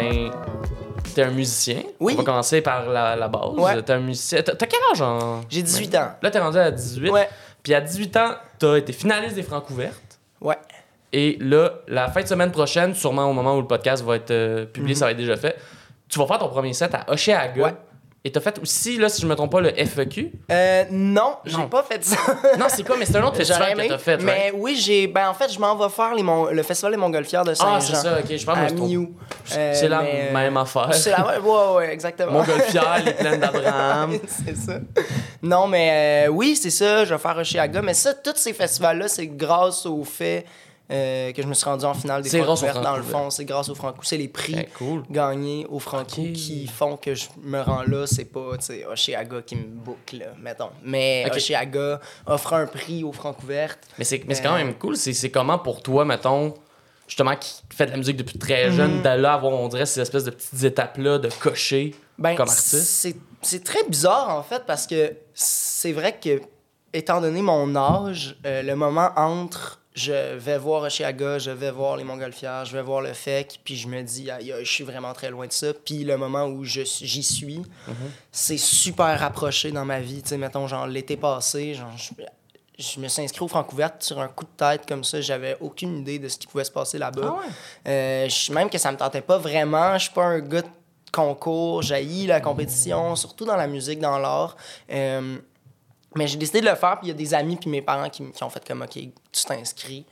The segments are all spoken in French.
ben, t'es un musicien. Oui. On va commencer par la, la base. Ouais. T'es un musicien. T'as quel âge en. J'ai 18 ans. Là, t'es rendu à 18. Ouais. Puis à 18 ans, t'as été finaliste des Francs ouvertes. Ouais. Et là, la fin de semaine prochaine, sûrement au moment où le podcast va être euh, publié, ça va être déjà fait, tu vas faire ton premier set à. Mhm. Ouais. Et t'as fait aussi, là, si je me trompe pas, le FEQ. Euh, non, j'ai Non. pas fait ça. Non, c'est quoi? Mais c'est un autre festival que aimé, t'as fait, Mais right? oui, j'ai. Ben, en fait, je m'en vais faire les Mon- le festival des Montgolfières de Saint-Jean. Ah, c'est ça, ok. Je pense que À je me trompe. Miou. Euh, C'est la mais, euh, même affaire. C'est la même, ouais, ouais, exactement. Montgolfière, les plaines d'Abraham. c'est ça. Non, mais euh, oui, c'est ça, je vais faire Oshiaga. Mais ça, tous ces festivals-là, c'est grâce au fait euh, que je me suis rendu en finale des Francs dans le fond. C'est grâce au Franco. C'est les prix Ben, cool. gagnés au Franco Ok. qui font que je me rends là. C'est pas, tu sais, Oshiaga qui me boucle, mettons. Mais Ok. Oshiaga offre un prix au Francouverte. Mais c'est mais c'est quand Euh, même cool. C'est comment pour toi, mettons, justement, qui fait de la musique depuis très Mhm. jeune, d'aller avoir, on dirait, ces espèces de petites étapes-là de cocher Ben, comme artiste? c'est- C'est très bizarre, en fait, parce que c'est vrai que, étant donné mon âge, euh, le moment entre je vais voir Oshiaga, je vais voir les Montgolfières, je vais voir le FEC, puis je me dis, aïe, je suis vraiment très loin de ça. Puis le moment où suis- j'y suis, c'est super rapproché dans ma vie. Tu sais, mettons, genre, l'été passé, genre, je, je me suis inscrit au Francouverte sur un coup de tête comme ça. J'avais aucune idée de ce qui pouvait se passer là-bas. Ah ouais? Euh, je- même que ça me tentait pas vraiment. Je suis pas un gars de concours. J'haïs la compétition, surtout dans la musique, dans l'art. Euh, mais j'ai décidé de le faire, puis il y a des amis puis mes parents qui, qui ont fait comme, OK, tu t'inscris.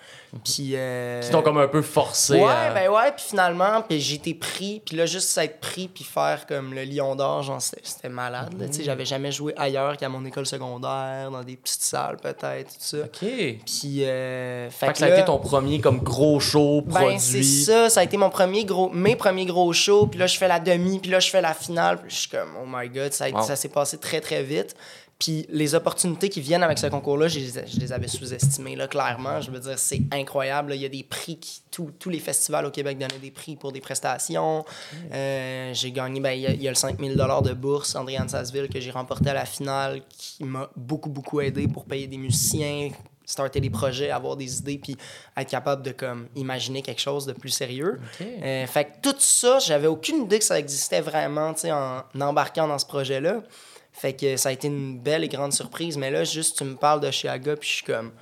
Puis... euh, Qui t'ont comme un peu forcé Ouais, à... ben ouais, puis finalement, puis j'ai été pris, puis là, juste être pris, puis faire comme le Lion d'Or, genre, c'était c'était malade, tu Mm. sais, j'avais jamais joué ailleurs qu'à mon école secondaire, dans des petites salles, peut-être, tout ça. OK. Puis, euh, fait que que ça a été ton premier comme gros show produit. ben, c'est ça, ça a été mon premier gros, mes premiers gros shows, puis là, je fais la demi, puis là, je fais la finale, puis je suis comme, oh my god, ça, Wow. ça s'est passé très, très vite. Puis les opportunités qui viennent avec ce concours-là, je les, je les avais sous-estimées, là, clairement. Je veux dire, c'est incroyable. là. Il y a des prix qui. Tous tous les festivals au Québec donnaient des prix pour des prestations. Euh, j'ai gagné, ben, il y, a- il y a le 5000 de bourse, Andréane Sasseville, que j'ai remporté à la finale, qui m'a beaucoup, beaucoup aidé pour payer des musiciens, starter des projets, avoir des idées, puis être capable de comme imaginer quelque chose de plus sérieux. Euh, fait que tout ça, j'avais aucune idée que ça existait vraiment, tu sais, en embarquant dans ce projet-là. Fait que ça a été une belle et grande surprise. Mais là, juste, tu me parles de Chiaga, puis je suis comme...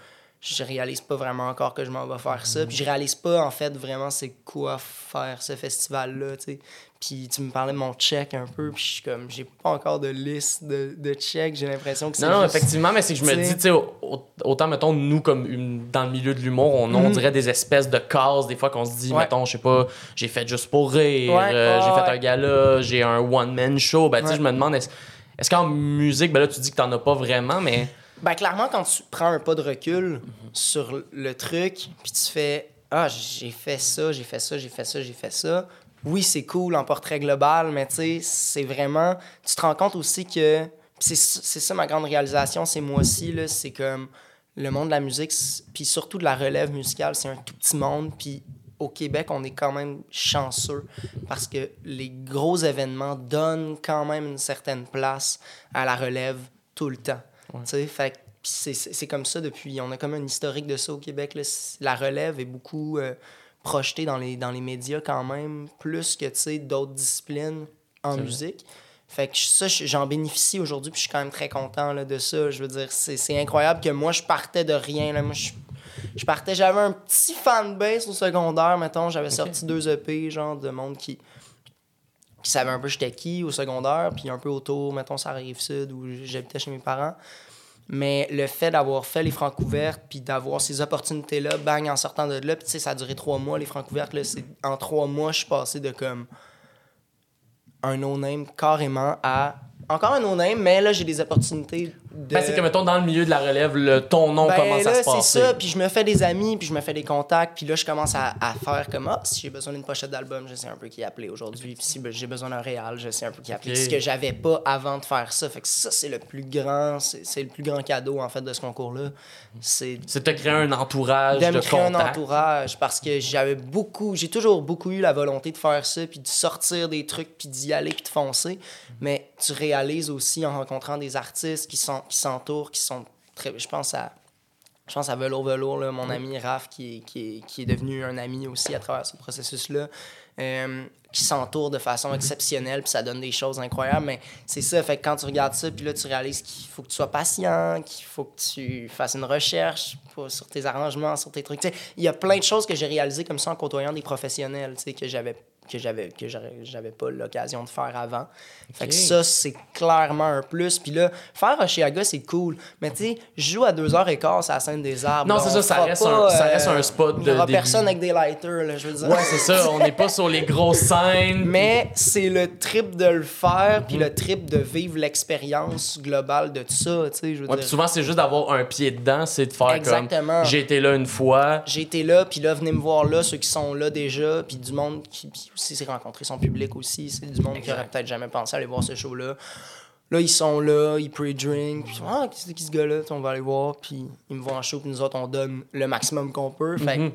Je réalise pas vraiment encore que je m'en vais faire ça. Puis je réalise pas, en fait, vraiment c'est quoi faire ce festival-là, tu sais. Puis tu me parlais de mon check un peu, puis je suis comme... J'ai pas encore de liste de, de checks. J'ai l'impression que c'est Non, non, juste- effectivement, mais c'est que je me dis, tu sais, au- au- autant, mettons, nous, comme une- dans le milieu de l'humour, on, on dirait des espèces de cases, des fois, qu'on se dit. Ouais. mettons, je sais pas, j'ai fait juste pour rire, Ouais, euh, j'ai fait ouais. un gala, j'ai un one-man show. Ben, tu sais, je me demande, est-ce est-ce qu'en musique, ben là, tu dis que t'en as pas vraiment, mais. Ben, clairement, quand tu prends un pas de recul sur le truc, puis tu fais Ah, j'ai fait ça, j'ai fait ça, j'ai fait ça, j'ai fait ça. Oui, c'est cool en portrait global, mais tu sais, c'est vraiment. Tu te rends compte aussi que. C'est c'est ça ma grande réalisation ces mois-ci, là, c'est comme le monde de la musique, c'est- puis surtout de la relève musicale, c'est un tout petit monde, puis au Québec, on est quand même chanceux parce que les gros événements donnent quand même une certaine place à la relève tout le temps. Fait c'est- comme ça depuis. On a comme un historique de ça au Québec. là. La relève est beaucoup euh, projetée dans les, dans les médias quand même, plus que tu sais, d'autres disciplines en vrai. musique. Fait que ça, je- j'en bénéficie aujourd'hui, puis je suis quand même très content là, de ça. Je veux dire, c'est incroyable que moi, je partais de rien. Là. Moi, je, je partais, j'avais un petit fanbase au secondaire, mettons. J'avais sorti deux EP, genre, de monde qui, qui savait un peu j'étais qui au secondaire, puis un peu autour, mettons, ça arrive sud, où j'habitais chez mes parents. Mais le fait d'avoir fait les francs couvertes, puis d'avoir ces opportunités-là, bang, en sortant de là, puis tu sais, ça a duré trois mois, les francs couvertes, là, c'est... En trois mois, je suis passé de comme un no-name carrément à encore un no-name, mais là, j'ai des opportunités de... Ben, c'est que, mettons, dans le milieu de la relève, le, ton nom Ben, commence là, à se c'est passer. ça, puis je me fais des amis, puis je me fais des contacts, puis là, je commence à, à faire comme, ah, si j'ai besoin d'une pochette d'album, je sais un peu qui appeler aujourd'hui, puis si j'ai besoin d'un réal, je sais un peu qui appeler. Ok. Ce que j'avais pas avant de faire ça, fait que ça, c'est le plus grand, c'est c'est le plus grand cadeau, en fait, de ce concours-là. C'est C'est de créer un entourage de de, me créer un entourage parce que j'avais beaucoup j'ai toujours beaucoup eu la volonté de faire ça puis de sortir des trucs puis d'y aller puis de foncer mais tu réalises aussi en rencontrant des artistes qui sont qui s'entourent qui sont très je pense à je pense à Velour Velour, là, mon ami Raph, qui, est- qui, qui est devenu un ami aussi à travers ce processus-là, euh, qui s'entoure de façon exceptionnelle, puis ça donne des choses incroyables. Mais c'est ça, fait que quand tu regardes ça, puis là, tu réalises qu'il faut que tu sois patient, qu'il faut que tu fasses une recherche pour- sur tes arrangements, sur tes trucs. Il y a plein de choses que j'ai réalisées comme ça en côtoyant des professionnels, tu sais, que j'avais que j'avais que j'avais pas l'occasion de faire avant. Fait que ça, c'est clairement un plus. Puis là, faire Oshiaga, c'est cool. Mais tu sais, je joue à 2h15 à la scène des arbres. Non, c'est ça, ça reste pas, un- ça euh, reste un spot Il y aura de personne avec des lighters, là, je veux dire. Ouais, c'est ça. On n'est pas sur les grosses scènes. Mais c'est le trip de le faire, Mhm. puis le trip de vivre l'expérience globale de tout ça, tu sais, je veux Ouais, puis dire. souvent, c'est juste d'avoir un pied dedans, c'est de faire Exactement. comme j'ai été là une fois. J'ai été là, puis là, venez me voir là, ceux qui sont là déjà, puis du monde qui aussi s'est rencontré son public aussi, c'est du monde qui aurait peut-être jamais pensé aller voir ce show-là. Là, ils sont là, ils pre-drink, puis ah, qui c'est qui ce gars-là, on va aller voir, puis ils me voient en show, puis nous autres, on donne le maximum qu'on peut. Fait que,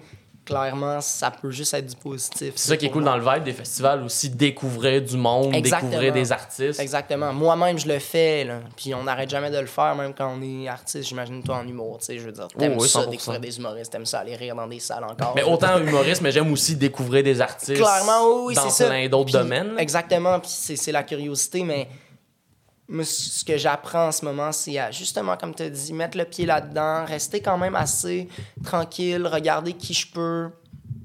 clairement, ça peut juste être du positif. C'est ça qui est cool dans le vibe des festivals aussi, découvrir du monde, Exactement. découvrir des artistes. Exactement. Moi-même, je le fais, là. Puis on n'arrête jamais de le faire, même quand on est artiste. J'imagine toi en humour, tu sais. Je veux dire, t'aimes Oh oui, ça, 100%. découvrir des humoristes, t'aimes ça aller rire dans des salles encore. Mais autant humoriste, mais j'aime aussi découvrir des artistes Clairement, oui, oui, dans c'est ça. plein d'autres domaines. Exactement, puis c'est la curiosité, mais ce que j'apprends en ce moment, c'est à, justement, comme tu as dit, mettre le pied là-dedans, rester quand même assez tranquille, regarder qui je peux,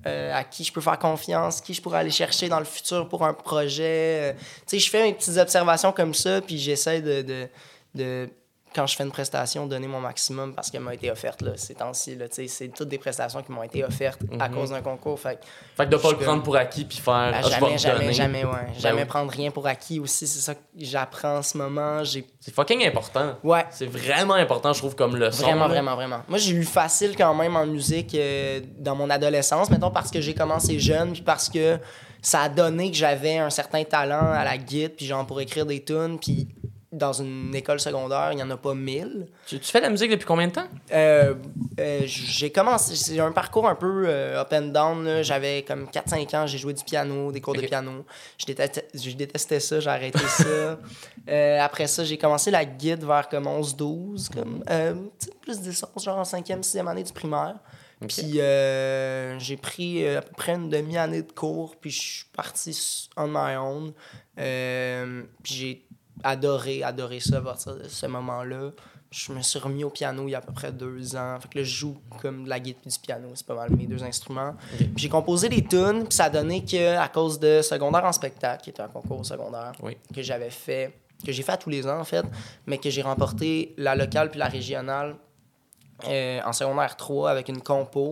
euh, à qui je peux faire confiance, qui je pourrais aller chercher dans le futur pour un projet. Euh, tu sais, je fais mes petites observations comme ça, puis j'essaie de, de, de- quand je fais une prestation, donner mon maximum parce qu'elle m'a été offerte là, ces temps-ci. C'est toutes des prestations qui m'ont été offertes à cause d'un concours. Fait que Fait que de pas le prendre pour acquis puis faire ah, ah, jamais, jamais, jamais, ouais. Jamais oui. prendre rien pour acquis aussi. C'est ça que j'apprends en ce moment. C'est fucking important. Ouais. C'est vraiment important, je trouve, comme leçon. Vraiment, là. vraiment, vraiment. Moi, j'ai eu facile quand même en musique euh, dans mon adolescence, mettons, parce que j'ai commencé jeune, puis parce que ça a donné que j'avais un certain talent à la guitare, puis genre pour écrire des tunes, puis dans une école secondaire, il n'y en a pas mille. Tu, tu fais de la musique depuis combien de temps? Euh, euh, j'ai commencé, c'est un parcours un peu euh, up and down. là. J'avais comme 4-5 ans, j'ai joué du piano, des cours de piano. Je détestais, je détestais ça, j'ai arrêté ça. Euh, après ça, j'ai commencé la guide vers comme 11-12, comme euh, plus 10 11, genre en 5e, 6e année du primaire. Puis euh, j'ai pris à peu près une demi-année de cours, puis je suis parti on my own. Euh, puis j'ai adoré, adoré ça à partir de ce moment-là. Je me suis remis au piano il y a à peu près deux ans. Fait que là, je joue comme de la guitare et du piano. C'est pas mal mes deux instruments. Puis j'ai composé des tunes, puis ça a donné que à cause de Secondaire en spectacle, qui était un concours secondaire Oui. que j'avais fait, que j'ai fait à tous les ans en fait, mais que j'ai remporté la locale puis la régionale euh, en secondaire 3 avec une compo.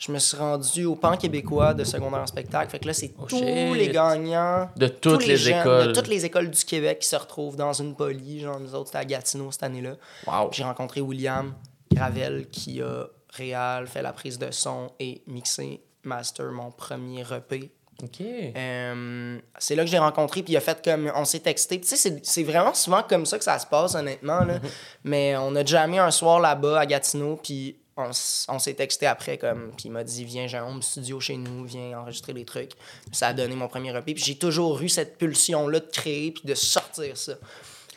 Je me suis rendu au pan québécois de secondaire en spectacle. Fait que là, c'est Oh, tous shit. les gagnants De tous toutes les, jeunes écoles. De toutes les écoles du Québec qui se retrouvent dans une poly. Genre, nous autres, c'était à Gatineau cette année-là. Wow. J'ai rencontré William Gravel qui a réal, fait la prise de son et mixé master mon premier EP. OK. Euh, c'est là que j'ai rencontré, puis il a fait comme. On s'est texté. Tu sais, c'est- c'est vraiment souvent comme ça que ça se passe, honnêtement. Là. Mais on a jamais un soir là-bas à Gatineau, puis on, s'est texté après, comme. Puis il m'a dit Viens, j'ai un home studio chez nous, viens enregistrer des trucs. Ça a donné mon premier EP. Puis j'ai toujours eu cette pulsion-là de créer, puis de sortir ça.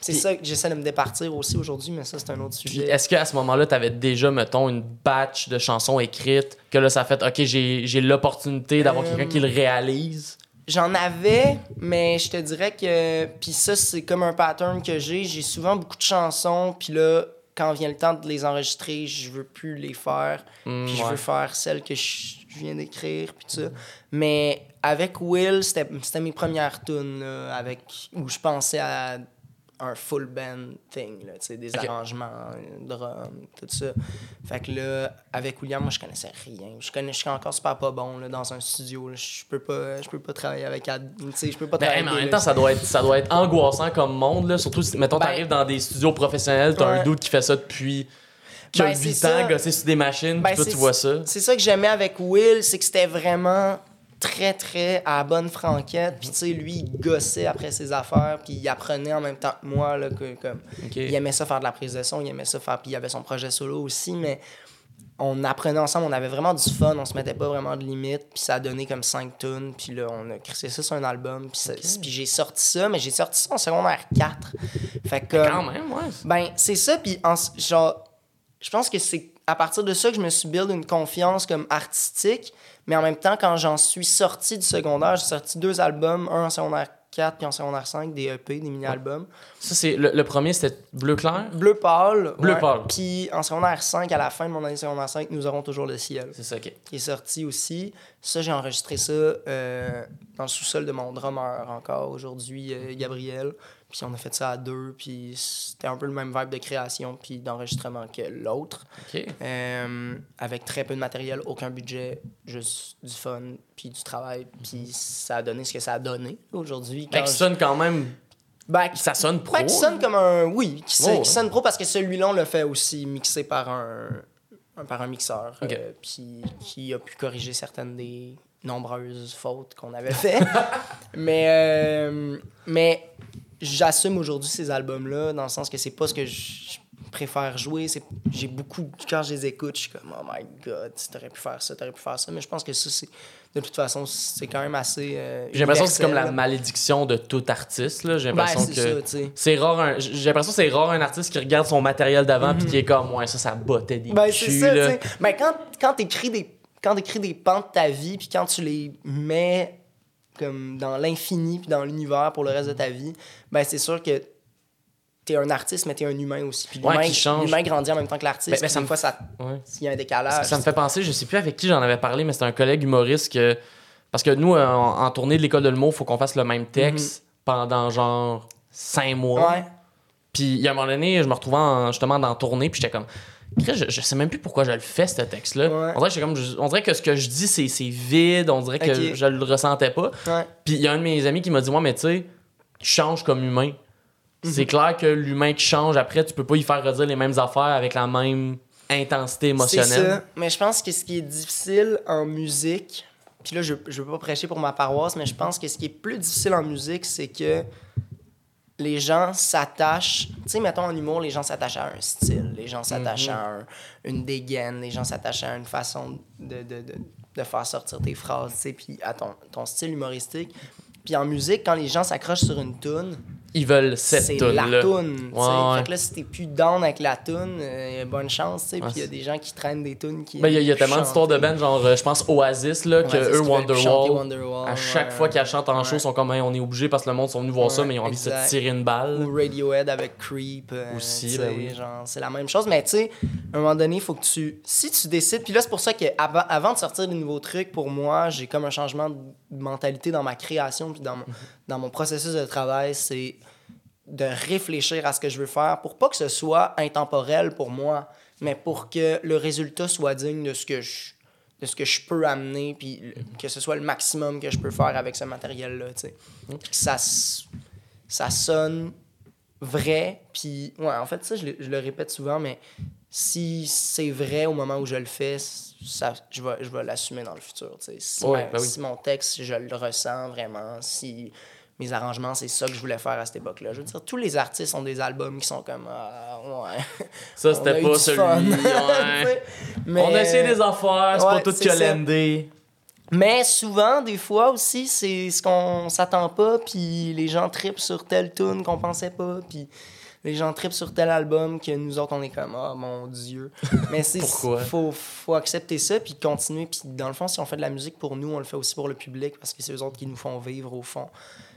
C'est ça que j'essaie de me départir aussi aujourd'hui, mais ça, c'est un autre sujet. est-ce qu'à ce moment-là, tu avais déjà, mettons, une batch de chansons écrites, que là, ça fait, OK, j'ai j'ai l'opportunité d'avoir Euh, quelqu'un qui le réalise? J'en avais, mais je te dirais que. Puis ça, c'est comme un pattern que j'ai. J'ai souvent beaucoup de chansons, puis là, quand vient le temps de les enregistrer, je veux plus les faire. Hmm, puis je ouais. veux faire celles que je viens d'écrire, puis tout ça. Mais avec Will, c'était c'était mes premières tunes, là, avec, où je pensais à un full band thing, là, des arrangements, drum, tout ça. Fait que là, avec William, moi, je connaissais rien. Je connais, je suis encore super pas bon là, dans un studio. là. Je peux pas, je peux pas travailler avec, je peux pas Ben, travailler mais en même temps, ça doit, être, ça doit être angoissant comme monde, là. Surtout si, mettons, Ben- t'arrives dans des studios professionnels, t'as un doute qui fait ça depuis qui a Ben, 8 c'est ans, ça. gosser sur des machines, Ben, puis toi, c'est- tu vois ça. C'est ça que j'aimais avec Will, c'est que c'était vraiment très, très à la bonne franquette. Puis, tu sais, lui, il gossait après ses affaires, puis il apprenait en même temps que moi, là, que, comme... Il aimait ça faire de la prise de son, il aimait ça faire... Puis il avait son projet solo aussi, mais on apprenait ensemble, on avait vraiment du fun, on se mettait pas vraiment de limites, puis ça a donné comme 5 tunes, puis là, on a crissé ça sur un album, puis, j'ai sorti ça, mais j'ai sorti ça en secondaire 4. Fait que... Quand même, ouais. Ben, c'est ça, puis en- genre, je pense que c'est à partir de ça que je me suis build une confiance comme artistique. Mais en même temps, quand j'en suis sorti du secondaire, j'ai sorti deux albums, un en secondaire 4 puis en secondaire 5, des EP, des mini-albums. Ça, c'est le, le premier, c'était Bleu clair? Bleu pâle. Bleu ouais. pâle. Puis en secondaire 5, à la fin de mon année secondaire 5, Nous aurons toujours le ciel. C'est ça, ok. qui est sorti aussi. Ça, j'ai enregistré ça euh, dans le sous-sol de mon drummer encore aujourd'hui, euh, Gabriel. Puis on a fait ça à deux, puis c'était un peu le même vibe de création puis d'enregistrement que l'autre. Euh, avec très peu de matériel, aucun budget, juste du fun, puis du travail. Puis ça a donné ce que ça a donné aujourd'hui. Fait quand je- sonne quand même. Ben, Ça sonne pro. ben, qui sonne comme un. Oui, qui, sonne- Oh. qui sonne pro parce que celui-là, on l'a fait aussi mixé par un, un- par un mixeur. Euh, puis qui a pu corriger certaines des nombreuses fautes qu'on avait fait. mais euh, mais j'assume aujourd'hui ces albums-là dans le sens que c'est pas ce que je préfère jouer. J'ai beaucoup. Quand je les écoute, je suis comme, oh my god, t'aurais pu faire ça, t'aurais pu faire ça. Mais je pense que ça, c'est. De toute façon, c'est quand même assez. euh, J'ai l'impression que c'est comme la malédiction de tout artiste. là. J'ai l'impression que. C'est rare, un- j'ai l'impression que c'est rare un artiste qui regarde son matériel d'avant puis qui est comme, ouais, ça, ça bottait des. Ben, c'est culs, ça, là. Ben, quand, quand t'écris des, quand t'écris des pans de ta vie, puis quand tu les mets comme dans l'infini puis dans l'univers pour le reste de ta vie, ben, c'est sûr que t'es un artiste, mais t'es un humain aussi. Puis l'humain, grandit en même temps que l'artiste. Ben, ben, me- fois, ça, Ouais. s'il y a un décalage. Ça me fait penser, je sais plus avec qui j'en avais parlé, mais c'est un collègue humoriste que. Parce que nous, en, en tournée de l'école de l'humour, il faut qu'on fasse le même texte pendant genre cinq mois. Mhm. Puis il y a un moment donné, je me retrouvais en- justement dans la tournée, puis j'étais comme. Je, je sais même plus pourquoi je le fais, ce texte-là. Ouais. On, dirait que comme, on dirait que ce que je dis, c'est c'est vide, on dirait que je le ressentais pas. Ouais. Puis il y a un de mes amis qui m'a dit, moi, mais tu sais, tu changes comme humain. Mhm. C'est clair que l'humain qui change, après, tu peux pas y faire redire les mêmes affaires avec la même intensité C'est émotionnelle. ça. Mais je pense que ce qui est difficile en musique, puis là, je, je veux pas prêcher pour ma paroisse, mais je pense que ce qui est plus difficile en musique, c'est que les gens s'attachent. Tu sais, mettons en humour, les gens s'attachent à un style, les gens s'attachent à un- une dégaine, les gens s'attachent à une façon de, de, de, de faire sortir tes phrases, tu sais, puis à ton, ton style humoristique. Puis en musique, quand les gens s'accrochent sur une toune, Ils veulent cette c'est tune la là toune. tu sais. Ouais, ouais. Fait que là, si t'es plus down avec la toune, euh, bonne chance. tu sais. Puis il y a des gens qui traînent des tunes qui. Ben, il y a, il y a tellement d'histoires de band, genre, euh, je pense Oasis, là, que eux, Wonderwall, Wonderwall, à chaque ouais. fois qu'ils chantent en show, sont comme, on est obligé parce que le monde sont venus voir ça, mais ils ont envie de se tirer une balle. Ou Radiohead avec Creep. euh, Aussi, ben oui. genre, c'est la même chose. Mais tu sais, à un moment donné, il faut que tu. Si tu décides. Puis là, c'est pour ça qu'avant avant de sortir des nouveaux trucs, pour moi, j'ai comme un changement de mentalité dans ma création, puis dans mon, Mhm. dans mon processus de travail. C'est de réfléchir à ce que je veux faire pour pas que ce soit intemporel pour moi, mais pour que le résultat soit digne de ce que je de ce que je peux amener puis que ce soit le maximum que je peux faire avec ce matériel là, tu que ça ça sonne vrai puis ouais, en fait ça je, le- je le répète souvent mais si c'est vrai au moment où je le fais, ça, je vais, je vais l'assumer dans le futur. Si, Ouais, ben oui. si mon texte, je le ressens vraiment, si mes arrangements, c'est ça que je voulais faire à cette époque-là. Je veux dire, tous les artistes ont des albums qui sont comme Ah, ouais. Ça, c'était pas celui. ouais. Mais- On a essayé des affaires, c'est Ouais, pas tout calendé. Mais souvent, des fois aussi, c'est ce qu'on s'attend pas, puis les gens tripent sur telle tune qu'on pensait pas, puis les gens tripent sur tel album que nous autres, on est comme « Ah, mon Dieu! » Mais c'est... Faut, faut accepter ça, puis continuer. Puis dans le fond, si on fait de la musique pour nous, on le fait aussi pour le public, parce que c'est eux autres qui nous font vivre, au fond.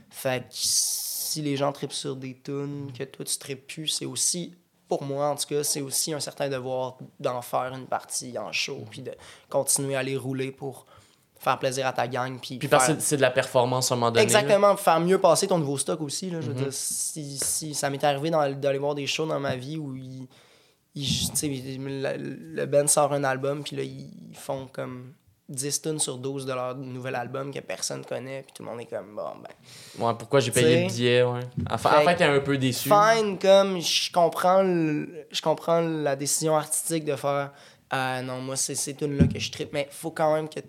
Fait que si les gens tripent sur des tunes que toi, tu tripes plus, c'est aussi... Pour moi, en tout cas, c'est aussi un certain devoir d'en faire une partie en show, puis de continuer à les rouler pour faire plaisir à ta gang. Puis, Puis parce faire- que c'est- c'est de la performance à un moment donné. là. Exactement, faire mieux passer ton nouveau stock aussi. Là, je veux Mhm. dire, si, si ça m'est arrivé d'aller voir des shows dans ma vie où ils, ils- le, le band sort un album, puis là, ils font comme 10 tonnes sur 12 de leur nouvel album que personne connaît, puis tout le monde est comme, bon, ben, Ouais, pourquoi j'ai payé le billet, ouais. La Fait t'es un peu déçu. fine, comme je comprends, le- je comprends la décision artistique de faire, ah non, moi, c'est ces tunes-là que je tripe, mais faut quand même que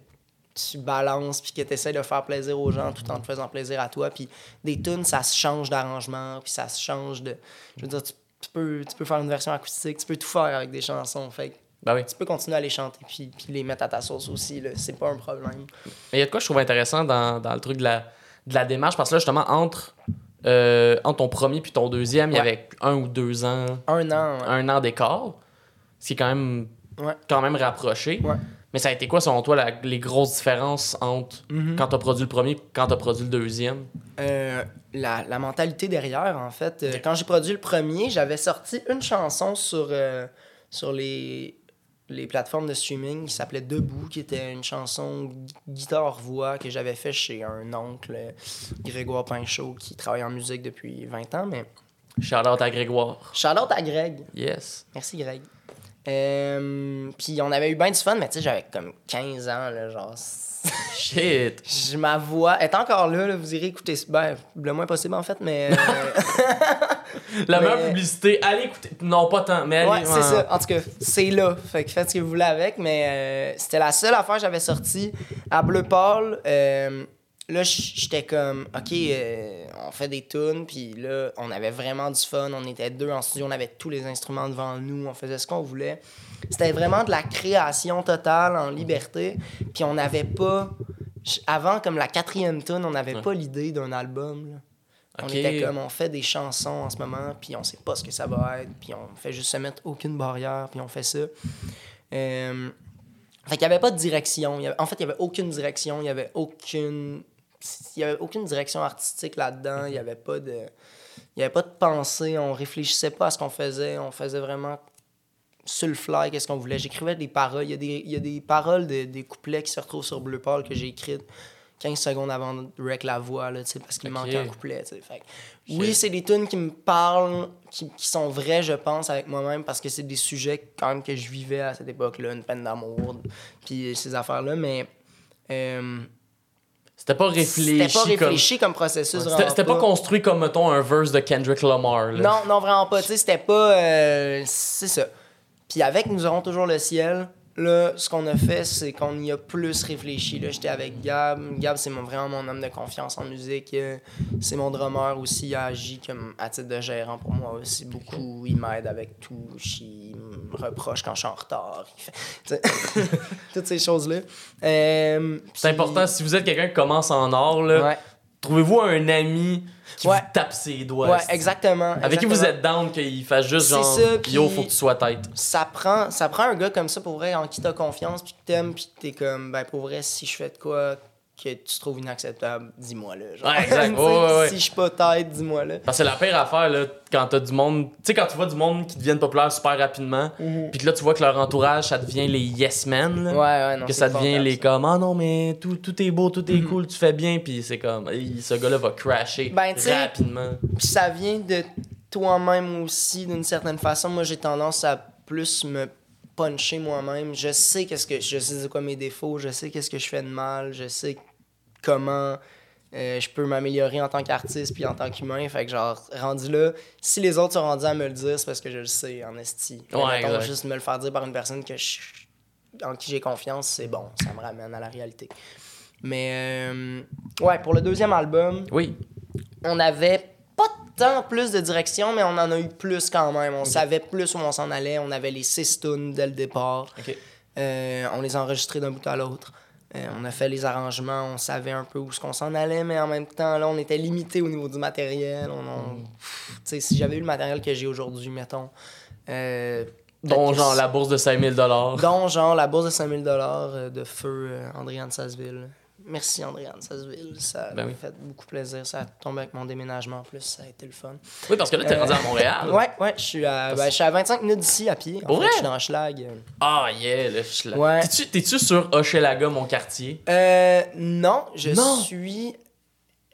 tu balances puis que tu essaies de faire plaisir aux gens tout en te faisant plaisir à toi. Puis des tunes, ça se change d'arrangement, puis ça se change de... Je veux dire, tu, tu peux, tu peux faire une version acoustique, tu peux tout faire avec des chansons. Fait Ben oui. tu peux continuer à les chanter puis, puis les mettre à ta sauce aussi. C'est pas un problème. Mais il y a de quoi je trouve intéressant dans, dans le truc de la, de la démarche, parce que là, justement, entre, euh, entre ton premier puis ton deuxième, il y avait un ou deux ans, Un an, ouais. un an d'écart, ce qui est quand même Ouais. quand même rapprochés. Mais ça a été quoi, selon toi, la- les grosses différences entre Mhm. quand t'as produit le premier et quand t'as produit le deuxième? Euh, la, la mentalité derrière, en fait. Euh. Quand j'ai produit le premier, j'avais sorti une chanson sur, euh, sur les, les plateformes de streaming qui s'appelait Debout, qui était une chanson gui- guitare-voix que j'avais fait chez un oncle, Grégoire Pinchot, qui travaille en musique depuis 20 ans. Mais Shout out à Grégoire. shout-out à Greg. Yes. Merci, Greg. Euh, Puis on avait eu bien du fun, mais tu sais, j'avais comme 15 ans, là, genre... Shit. Je, ma voix est encore là, là, vous irez écouter ben, le moins possible en fait, mais euh, La Mais- meilleure publicité, allez écouter. Non, pas tant, mais allez. ouais, c'est ça. En tout cas, c'est là. Fait que faites ce que vous voulez avec, mais euh, c'était la seule affaire que j'avais sortie à Bleu euh, là, j'étais comme, ok, euh, on fait des tunes, puis là, on avait vraiment du fun. On était deux en studio, on avait tous les instruments devant nous, on faisait ce qu'on voulait. C'était vraiment de la création totale en liberté, puis on n'avait pas. Avant, comme la quatrième tune, on n'avait Ouais. pas l'idée d'un album. là. On était comme, on fait des chansons en ce moment, puis on sait pas ce que ça va être, puis on fait juste se mettre aucune barrière, puis on fait ça. Euh, fait qu'il y avait pas de direction. Il y avait- en fait, il y avait aucune direction, il y avait aucune... Il y avait aucune direction artistique là-dedans, il y avait pas de... Il y avait pas de pensée, on réfléchissait pas à ce qu'on faisait, on faisait vraiment sur le fly, qu'est-ce qu'on voulait. J'écrivais des paroles, il y a des, il y a des paroles de- des couplets qui se retrouvent sur Bleu Pâle que j'ai écrites 15 secondes avant de rec la voix, là, parce qu'il Ok. manquait un couplet. Fait oui, c'est des tunes qui me parlent, qui, qui sont vraies, je pense, avec moi-même, parce que c'est des sujets quand même que je vivais à cette époque-là, une peine d'amour, puis ces affaires-là, mais euh, C'était pas réfléchi. c'était pas comme- réfléchi comme, processus. C'était vraiment c'était pas construit comme, mettons, un verse de Kendrick Lamar. Là. Non, non, vraiment pas. Tu sais, c'était pas. euh, c'est ça. Puis avec Nous aurons toujours le ciel, là, ce qu'on a fait, c'est qu'on y a plus réfléchi. Là, j'étais avec Gab. Gab, c'est mon- vraiment mon homme de confiance en musique. Euh, C'est mon drummer aussi. Il a agi comme à titre de gérant pour moi aussi beaucoup. Il m'aide avec tout. Il me reproche quand je suis en retard. Fait- Toutes ces choses-là. Euh, C'est important, si vous êtes quelqu'un qui commence en art, là, Ouais, trouvez-vous un ami qui Ouais. vous tape ses doigts. ouais exactement. Avec qui vous êtes down, qu'il fasse juste genre ça, puis- Yo, faut que tu sois tête. ça prend, ça prend un gars comme ça pour vrai, en qui t'as confiance, puis que t'aimes, puis que t'es comme, ben pour vrai, si je fais de quoi que tu trouves inacceptable, dis-moi là. genre. Ouais, exact. Si je suis pas tête, dis-moi là. Parce que c'est la pire affaire, là, quand t'as du monde. Tu sais, quand tu vois du monde qui deviennent populaire super rapidement, puis que là, tu vois que leur entourage, ça devient les yes men. là. Ouais, ouais, non. que ça devient les ça. comme ah non mais tout, tout est beau tout est cool tu fais bien puis c'est comme ce gars là va crasher Ben, rapidement Puis ça vient de toi-même aussi, d'une certaine façon. Moi, j'ai tendance à plus me puncher moi-même. Je sais qu'est-ce que je sais c'est quoi mes défauts, je sais qu'est-ce que je fais de mal, je sais comment euh, je peux m'améliorer en tant qu'artiste puis en tant qu'humain. Fait que genre rendu là, si les autres sont rendus à me le dire, c'est parce que je le sais en esti. Ouais, mettons, juste me le faire dire par une personne que je- en qui j'ai confiance, c'est bon, ça me ramène à la réalité. Mais euh, ouais, pour le deuxième album, oui on avait pas tant plus de direction, mais on en a eu plus quand même. On savait plus où on s'en allait. On avait les six tunes dès le départ. ok Euh, on les a enregistrés d'un bout à l'autre. Euh, on a fait les arrangements, on savait un peu où ce qu'on s'en allait, mais en même temps, là, on était limité au niveau du matériel. On, on- pff, tu sais, si j'avais eu le matériel que j'ai aujourd'hui, mettons. euh, dont genre la bourse de 5000 dollars dont, genre, la bourse de 5000 euh, de feu euh, Andréane Sasseville. Merci Andréane Sasseville. Ça Ben m'a fait beaucoup plaisir. Ça a tombé avec mon déménagement en plus. Ça a été le fun. oui parce que là t'es Euh, rendu à Montréal Ouais, ouais, je suis à, ben, je suis à 25 minutes d'ici à pied. En Pour fait, vrai? je suis dans Schlag. ah yeah le schla- Ouais. t'es-tu t'es-tu sur Hochelaga mon quartier? Euh, non, je Non. suis.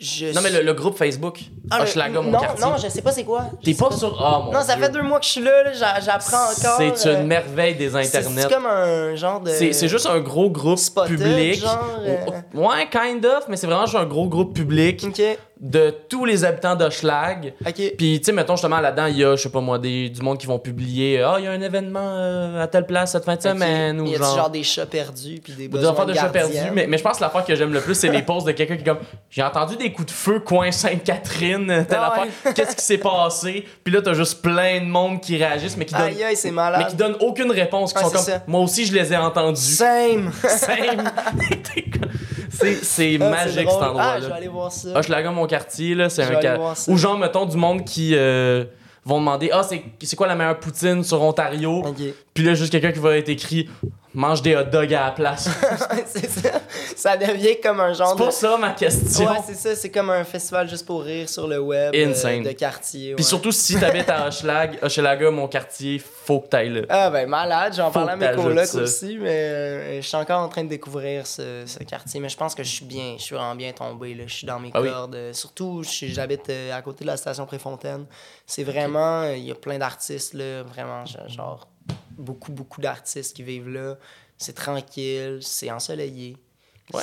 Je non mais le, le groupe Facebook Ah, Hochelaga mon non, quartier Non, je sais pas c'est quoi. T'es pas sur ah mon Non, ça Dieu. fait deux mois que je suis là, là, j'a- j'apprends encore. c'est euh, une merveille des internets C'est comme un genre de. C'est c'est juste un gros groupe Spotted, public. genre, euh. Ouais, kind of, mais c'est vraiment juste un gros groupe public Ok, de tous les habitants d'Hochelag. ok. Puis, tu sais, mettons justement là-dedans, il y a, je sais pas moi, des, du monde qui vont publier Ah, il y a un événement euh, à telle place cette fin de semaine. Ou Il y a genre. genre des chats perdus puis des besoins des affaires de chats perdus. Mais, mais je pense que l'affaire que j'aime le plus, c'est les posts de quelqu'un qui est comme J'ai entendu des coups de feu coin Sainte-Catherine, telle Ah affaire. Qu'est-ce qui s'est passé? Puis là, t'as juste plein de monde qui réagissent, mais qui donnent, Aïe aïe, c'est mais qui donnent aucune réponse. Qui sont comme ça. Moi aussi, je les ai entendus. Same. Same. c'est c'est Ah, magique cet Ah, je vais endroit-là. aller voir ça. Hochelaga, mon quartier, là, c'est un ça. Ou genre, mettons, du monde qui. euh, vont demander Ah, c'est c'est quoi la meilleure poutine sur Ontario? Puis là, juste quelqu'un qui va être écrit Mange des hot dogs à la place. c'est ça. Ça devient comme un genre c'est de. pas ça ma question. Ouais, c'est ça. C'est comme un festival juste pour rire sur le web. euh, Insane. de quartier. Puis surtout, si t'habites à Hochelag, Hochelaga, mon quartier, faut que t'ailles là. Ah ben malade, j'en parlais à mes colocs aussi, mais euh, je suis encore en train de découvrir ce, ce quartier. Mais je pense que je suis bien, je suis vraiment bien tombé. Là. Je suis dans mes Ah cordes. Surtout, j'habite euh, à côté de la station Préfontaine. C'est vraiment, il y a plein d'artistes là, vraiment, genre beaucoup, beaucoup d'artistes qui vivent là. C'est tranquille, c'est ensoleillé. Ouais.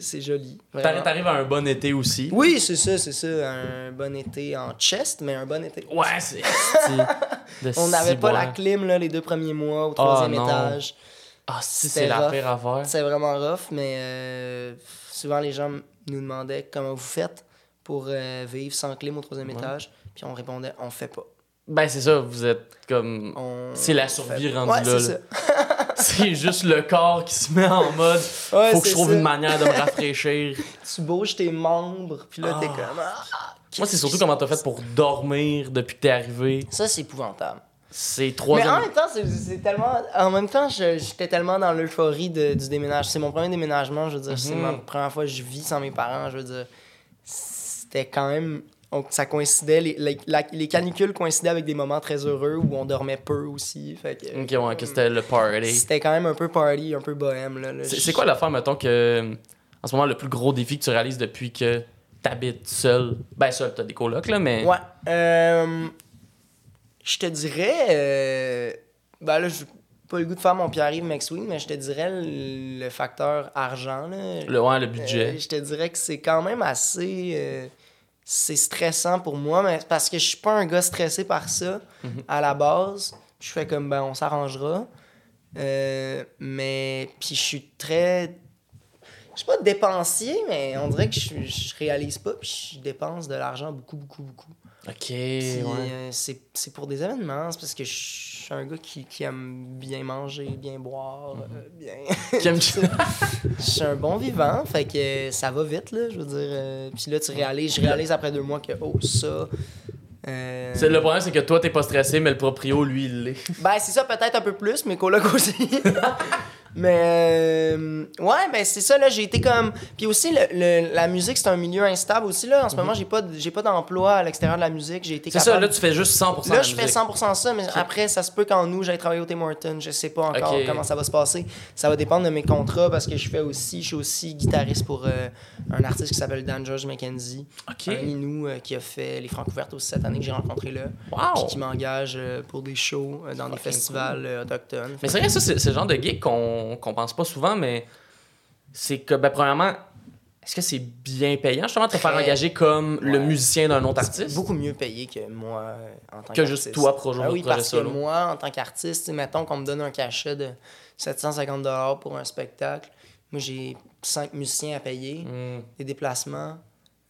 C'est joli. T'arrives à un bon été aussi. Oui, c'est ça, c'est ça. Un bon été en chest, mais un bon été. Ouais, c'est. On n'avait pas la clim là, les deux premiers mois au troisième non. étage. Ah, si, c'est la pire affaire. C'est vraiment rough, mais euh, souvent les gens nous demandaient comment vous faites pour euh, vivre sans clim au troisième étage. Puis on répondait on fait pas. Ben, c'est ça, vous êtes comme. On- C'est la survie rendue ouais, là, c'est juste le corps qui se met en mode. Ouais, faut que je trouve ça. une manière de me rafraîchir. Tu bouges tes membres, puis là t'es Ah. comme. Ah, Moi, c'est surtout comment t'as fait pour dormir depuis que t'es arrivé. Ça, c'est épouvantable. C'est trois Mais en même temps, c'est tellement. En même temps, j'étais tellement dans l'euphorie du déménagement. C'est mon premier déménagement, je veux dire. C'est Mhm. ma première fois que je vis sans mes parents, je veux dire. C'était quand même. On- ça coïncidait, les, les, la- les canicules coïncidaient avec des moments très heureux où on dormait peu aussi. Fait que, Ok, ouais, que c'était le party. C'était quand même un peu party, un peu bohème. Là, là. C'est quoi l'affaire, mettons, que. En ce moment, le plus gros défi que tu réalises depuis que t'habites seul? Ben, seul, t'as des colocs, là, mais. Ouais. euh, je te dirais. euh, ben là, j'ai pas le goût de faire mon Pierre-Yves McSween, mais je te dirais le, le facteur argent. Là. Le, ouais, le budget. Euh, je te dirais que c'est quand même assez. C'est stressant pour moi, mais parce que je suis pas un gars stressé par ça Mhm. à la base. Je fais comme, ben, on s'arrangera. Euh, mais. Puis je suis très. Je suis pas dépensier, mais on dirait que je, je réalise pas, puis je dépense de l'argent beaucoup, beaucoup, beaucoup. Ok, ouais. euh, c'est pour des événements, c'est parce que je suis un gars qui, qui aime bien manger, bien boire, Mhm. euh, bien. Qui aime- Je suis un bon vivant, fait que ça va vite, là, je veux dire. euh, puis là, tu réalises, je réalise après deux mois que, oh, ça. euh, C'est- Le problème, c'est que toi, t'es pas stressé, mais le proprio, lui, il l'est. Ben, c'est ça, peut-être un peu plus, mais coloc aussi. mais, euh, ouais, ben, c'est ça, là, j'ai été comme. Puis aussi, le, le- la musique, c'est un milieu instable aussi, là. En ce moment, j'ai pas, j'ai pas d'emploi à l'extérieur de la musique. J'ai été Mhm. C'est ça, là, tu fais juste 100% Là, je fais musique. 100% ça, mais après, ça se peut qu'en nous, j'aille travailler au Tim Hortons. Je sais pas encore comment ça va se passer. Ça va dépendre de mes contrats parce que je fais aussi, je suis aussi guitariste pour euh, un artiste qui s'appelle Dan George McKenzie. Ok. Un Inou euh, qui a fait les Francouvertes aussi cette année que j'ai rencontré là. Puis Wow! qui m'engage pour des shows dans des festivals autochtones. Mais c'est vrai, ça, c'est c'est le genre de gig qu'on qu'on pense pas souvent, mais c'est que, ben, premièrement, est-ce que c'est bien payant, justement, de te faire engager comme le musicien d'un autre C'est artiste? beaucoup mieux payé que moi euh, en tant Que qu'artiste. juste toi, projet- Ah oui, projet parce solo. que moi, en tant qu'artiste, mettons qu'on me donne un cachet de 750 pour un spectacle. Moi, j'ai cinq musiciens à payer, Hmm, des déplacements,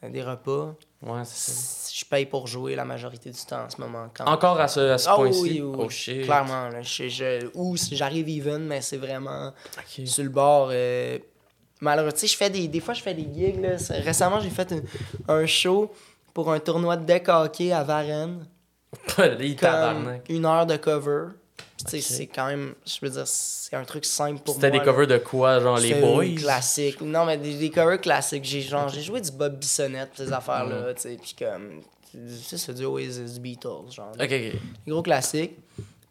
euh, des repas. Ouais, c'est ça. Je paye pour jouer la majorité du temps en ce moment. Quand... Encore à ce, à ce Ah point-ci? oui, oui, Oh oui. shit. Clairement. Là, je, je- ou j'arrive even, mais c'est vraiment sur le bord. euh, malheureux. Tu sais, je fais des, des fois, je fais des gigs. Là. Récemment, j'ai fait un, un show pour un tournoi de deck hockey à Varennes. Comme une heure de cover. Puis, tu sais, Ok. c'est quand même, je veux dire, c'est un truc simple pour moi. C'était des là. covers de quoi, genre les boys? classiques. Non, mais des, des covers classiques. J'ai genre, j'ai joué du Bob Bissonnette, ces Mm. affaires-là, tu sais, puis comme, tu sais, c'est du Oasis, du Beatles, genre. Ok, ok. Des gros classiques.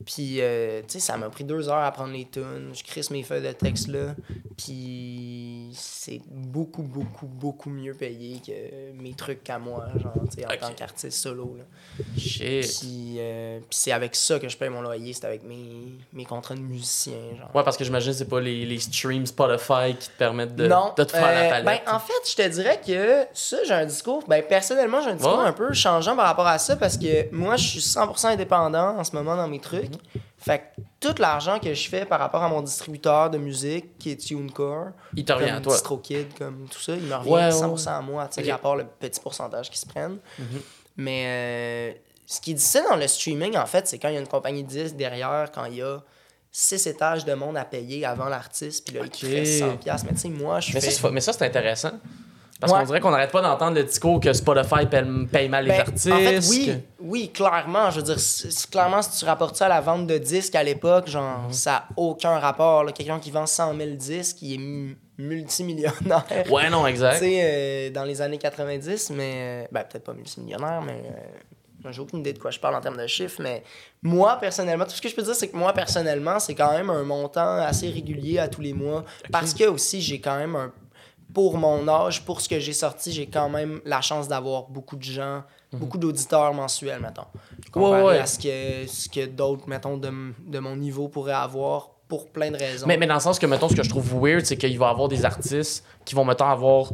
Puis, euh, tu sais, ça m'a pris deux heures à prendre les tunes. Je crisse mes feuilles de texte là. Puis, c'est beaucoup, beaucoup, beaucoup mieux payé que mes trucs qu'à moi, genre, tu sais, en tant qu'artiste solo, là. Shit. Puis, euh, puis c'est avec ça que je paye mon loyer, c'est avec mes, mes contrats de musicien, genre. Ouais, parce que j'imagine que c'est pas les, les streams Spotify qui te permettent de, non, de te faire euh, la palette. Ben, en fait, je te dirais que ça, j'ai un discours. Ben, personnellement, j'ai un discours Ouais. un peu changeant par rapport à ça parce que moi, je suis 100% indépendant en ce moment dans mes trucs. Mhm. Fait que tout l'argent que je fais par rapport à mon distributeur de musique, qui est TuneCore, Il te revient comme à toi. DistroKid, comme tout ça, il me revient Ouais, ouais, 100% à moi, tu sais, Ok. à part le petit pourcentage qu'ils se prennent. Mhm. Mais euh, ce qui est difficile dans le streaming, en fait, c'est quand il y a une compagnie de disques derrière, quand il y a six étages de monde à payer avant l'artiste, puis là, il te reste 100$. Mais tu sais, moi, je Mais fais... ça, mais ça, c'est intéressant. Parce Ouais. qu'on dirait qu'on n'arrête pas d'entendre le discours que Spotify paye, paye mal les Ben, artistes. En fait, oui, oui, clairement. Je veux dire, clairement, si tu rapportes ça à la vente de disques à l'époque, genre, Mhm. ça n'a aucun rapport. Quelqu'un qui vend 100 000 disques, il est mu- multimillionnaire. Ouais, non, Tu exact. sais, euh, dans les années 90, mais. euh, ben, peut-être pas multimillionnaire, mais. euh, j'ai aucune idée de quoi je parle en termes de chiffres, mais moi, personnellement, tout ce que je peux dire, c'est que moi, personnellement, c'est quand même un montant assez régulier à tous les mois. Parce que aussi, j'ai quand même un. Pour mon âge, pour ce que j'ai sorti, j'ai quand même la chance d'avoir beaucoup de gens, beaucoup d'auditeurs mensuels, mettons. Comparé Mhm. ouais. à ce que, ce que d'autres, mettons, de, de mon niveau pourraient avoir pour plein de raisons. Mais, mais dans le sens que, mettons, ce que je trouve weird, c'est qu'il va y avoir des artistes qui vont, mettons, avoir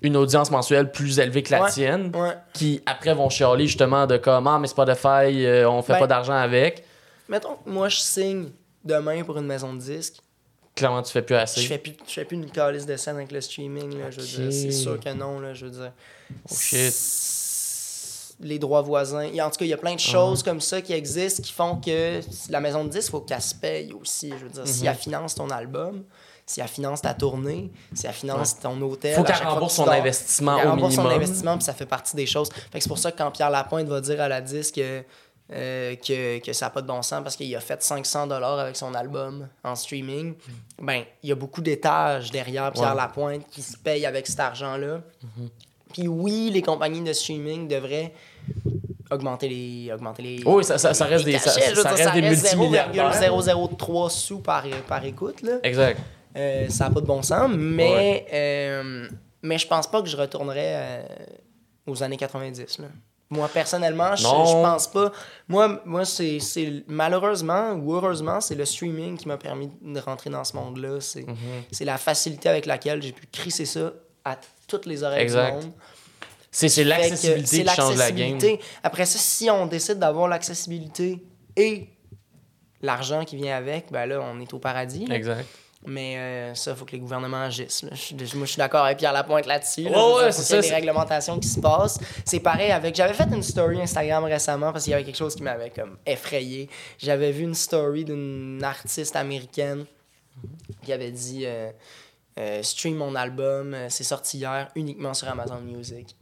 une audience mensuelle plus élevée que la Ouais. tienne, Ouais. qui après vont chialer justement de comme Ah, mais Spotify, euh, on fait Ben- pas d'argent avec. Mettons moi, je signe demain pour une maison de disques. Clairement, tu fais plus assez. Je fais plus, je fais plus une calice de scène avec le streaming, là, je veux dire. C'est sûr que non, là, je veux dire. Oh, shit. Les droits voisins. A- En tout cas, il y a plein de choses comme ça qui existent qui font que la maison de disques, il faut qu'elle se paye aussi. Je veux dire, si Mhm. elle finance ton album, si elle finance ta tournée, si elle finance ton hôtel. Faut qu'elle rembourse son investissement elle au rembourse son minimum. investissement, puis ça fait partie des choses. Fait que c'est pour ça que quand Pierre Lapointe va dire à la disque euh, que, que ça n'a pas de bon sens parce qu'il a fait 500 dollars avec son album en streaming, ben il y a beaucoup d'étages derrière Pierre Ouais. Lapointe qui se payent avec cet argent-là. Puis oui, les compagnies de streaming devraient augmenter les augmenter les Oui, ça- ça- ça reste des- ça- ça reste des multimilliardaires. 0,003 sous par, par écoute là. Exact. Euh, ça n'a pas de bon sens, mais, euh, mais je pense pas que je retournerais euh, aux années 90. Là. Moi, personnellement, je, je pense pas. Moi, moi c'est, malheureusement ou heureusement, c'est le streaming qui m'a permis de rentrer dans ce monde-là. C'est, Mhm. la facilité avec laquelle j'ai pu crisser ça à toutes les oreilles Exact. du monde. C'est l'accessibilité qui change la game. Après ça, si on décide d'avoir l'accessibilité et l'argent qui vient avec, ben là, on est au paradis. là. Exact. Mais euh, ça, il faut que les gouvernements agissent. là. Je suis- moi, je suis d'accord avec Pierre Lapointe là-dessus. là. Je veux ouais, c'est des réglementations qui se passent. C'est pareil avec. J'avais fait une story Instagram récemment parce qu'il y avait quelque chose qui m'avait comme effrayé. J'avais vu une story d'une artiste américaine qui avait dit euh, euh, Stream mon album, c'est sorti hier uniquement sur Amazon Music.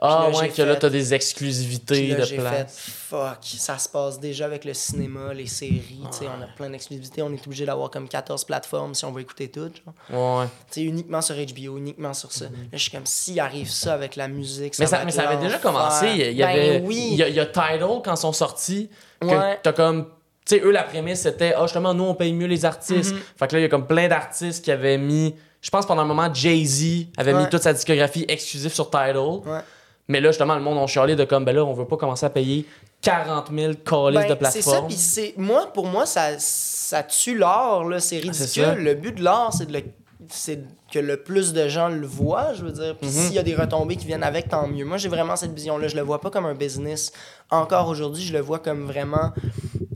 Ah, là, ouais, que là, fait- t'as des exclusivités là, de j'ai fait place. fuck, ça se passe déjà avec le cinéma, les séries, tu sais, on a plein d'exclusivités, on est obligé d'avoir comme 14 plateformes si on veut écouter tout. genre. Ouais. Tu sais, uniquement sur HBO, uniquement sur ça. Là, je suis comme, s'il arrive ça avec la musique, ça. Mais ça, mais ça avait déjà commencé. Il y Ben avait. oui. Il y a, il y a Tidal quand ils sont sortis. Que Ouais. t'as comme. Tu sais, eux, la prémisse, c'était Ah, justement, nous, on paye mieux les artistes. Mhm. Fait que là, il y a comme plein d'artistes qui avaient mis. Je pense pendant un moment, Jay-Z avait Ouais. mis toute sa discographie exclusive sur Tidal. Ouais. Mais là, justement, le monde a chialé de comme, ben là, on veut pas commencer à payer 40 000 calices de Ben, c'est ça, puis c'est... Moi, pour moi, ça, ça tue l'art, là, c'est Ah, ridicule. le but de l'art, c'est de le... c'est que le plus de gens le voient, je veux dire. Puis Mhm. s'il y a des retombées qui viennent avec, tant mieux. Moi, j'ai vraiment cette vision-là. Je le vois pas comme un business. Encore aujourd'hui, je le vois comme vraiment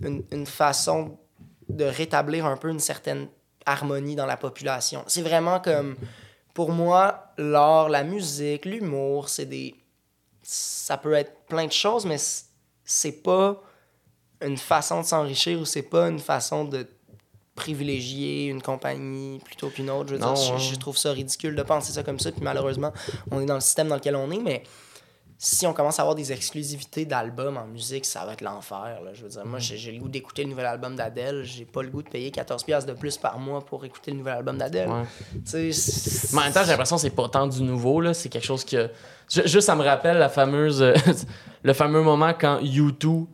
une, une façon de rétablir un peu une certaine harmonie dans la population. C'est vraiment comme... Pour moi, l'art, la musique, l'humour, c'est des... Ça peut être plein de choses, mais c'est pas une façon de s'enrichir ou c'est pas une façon de privilégier une compagnie plutôt qu'une autre. Je, veux Non, dire, je- ouais. je, trouve ça ridicule de penser ça comme ça. Puis malheureusement, on est dans le système dans lequel on est, mais si on commence à avoir des exclusivités d'albums en musique, ça va être l'enfer. Je veux dire, moi, j'ai j'ai le goût d'écouter le nouvel album d'Adèle. J'ai pas le goût de payer 14$ piastres de plus par mois pour écouter le nouvel album d'Adèle. Ouais. Mais en même temps, j'ai l'impression que c'est pas tant du nouveau, là. C'est quelque chose que. Ju- Juste, ça me rappelle la fameuse. euh, le fameux moment quand U2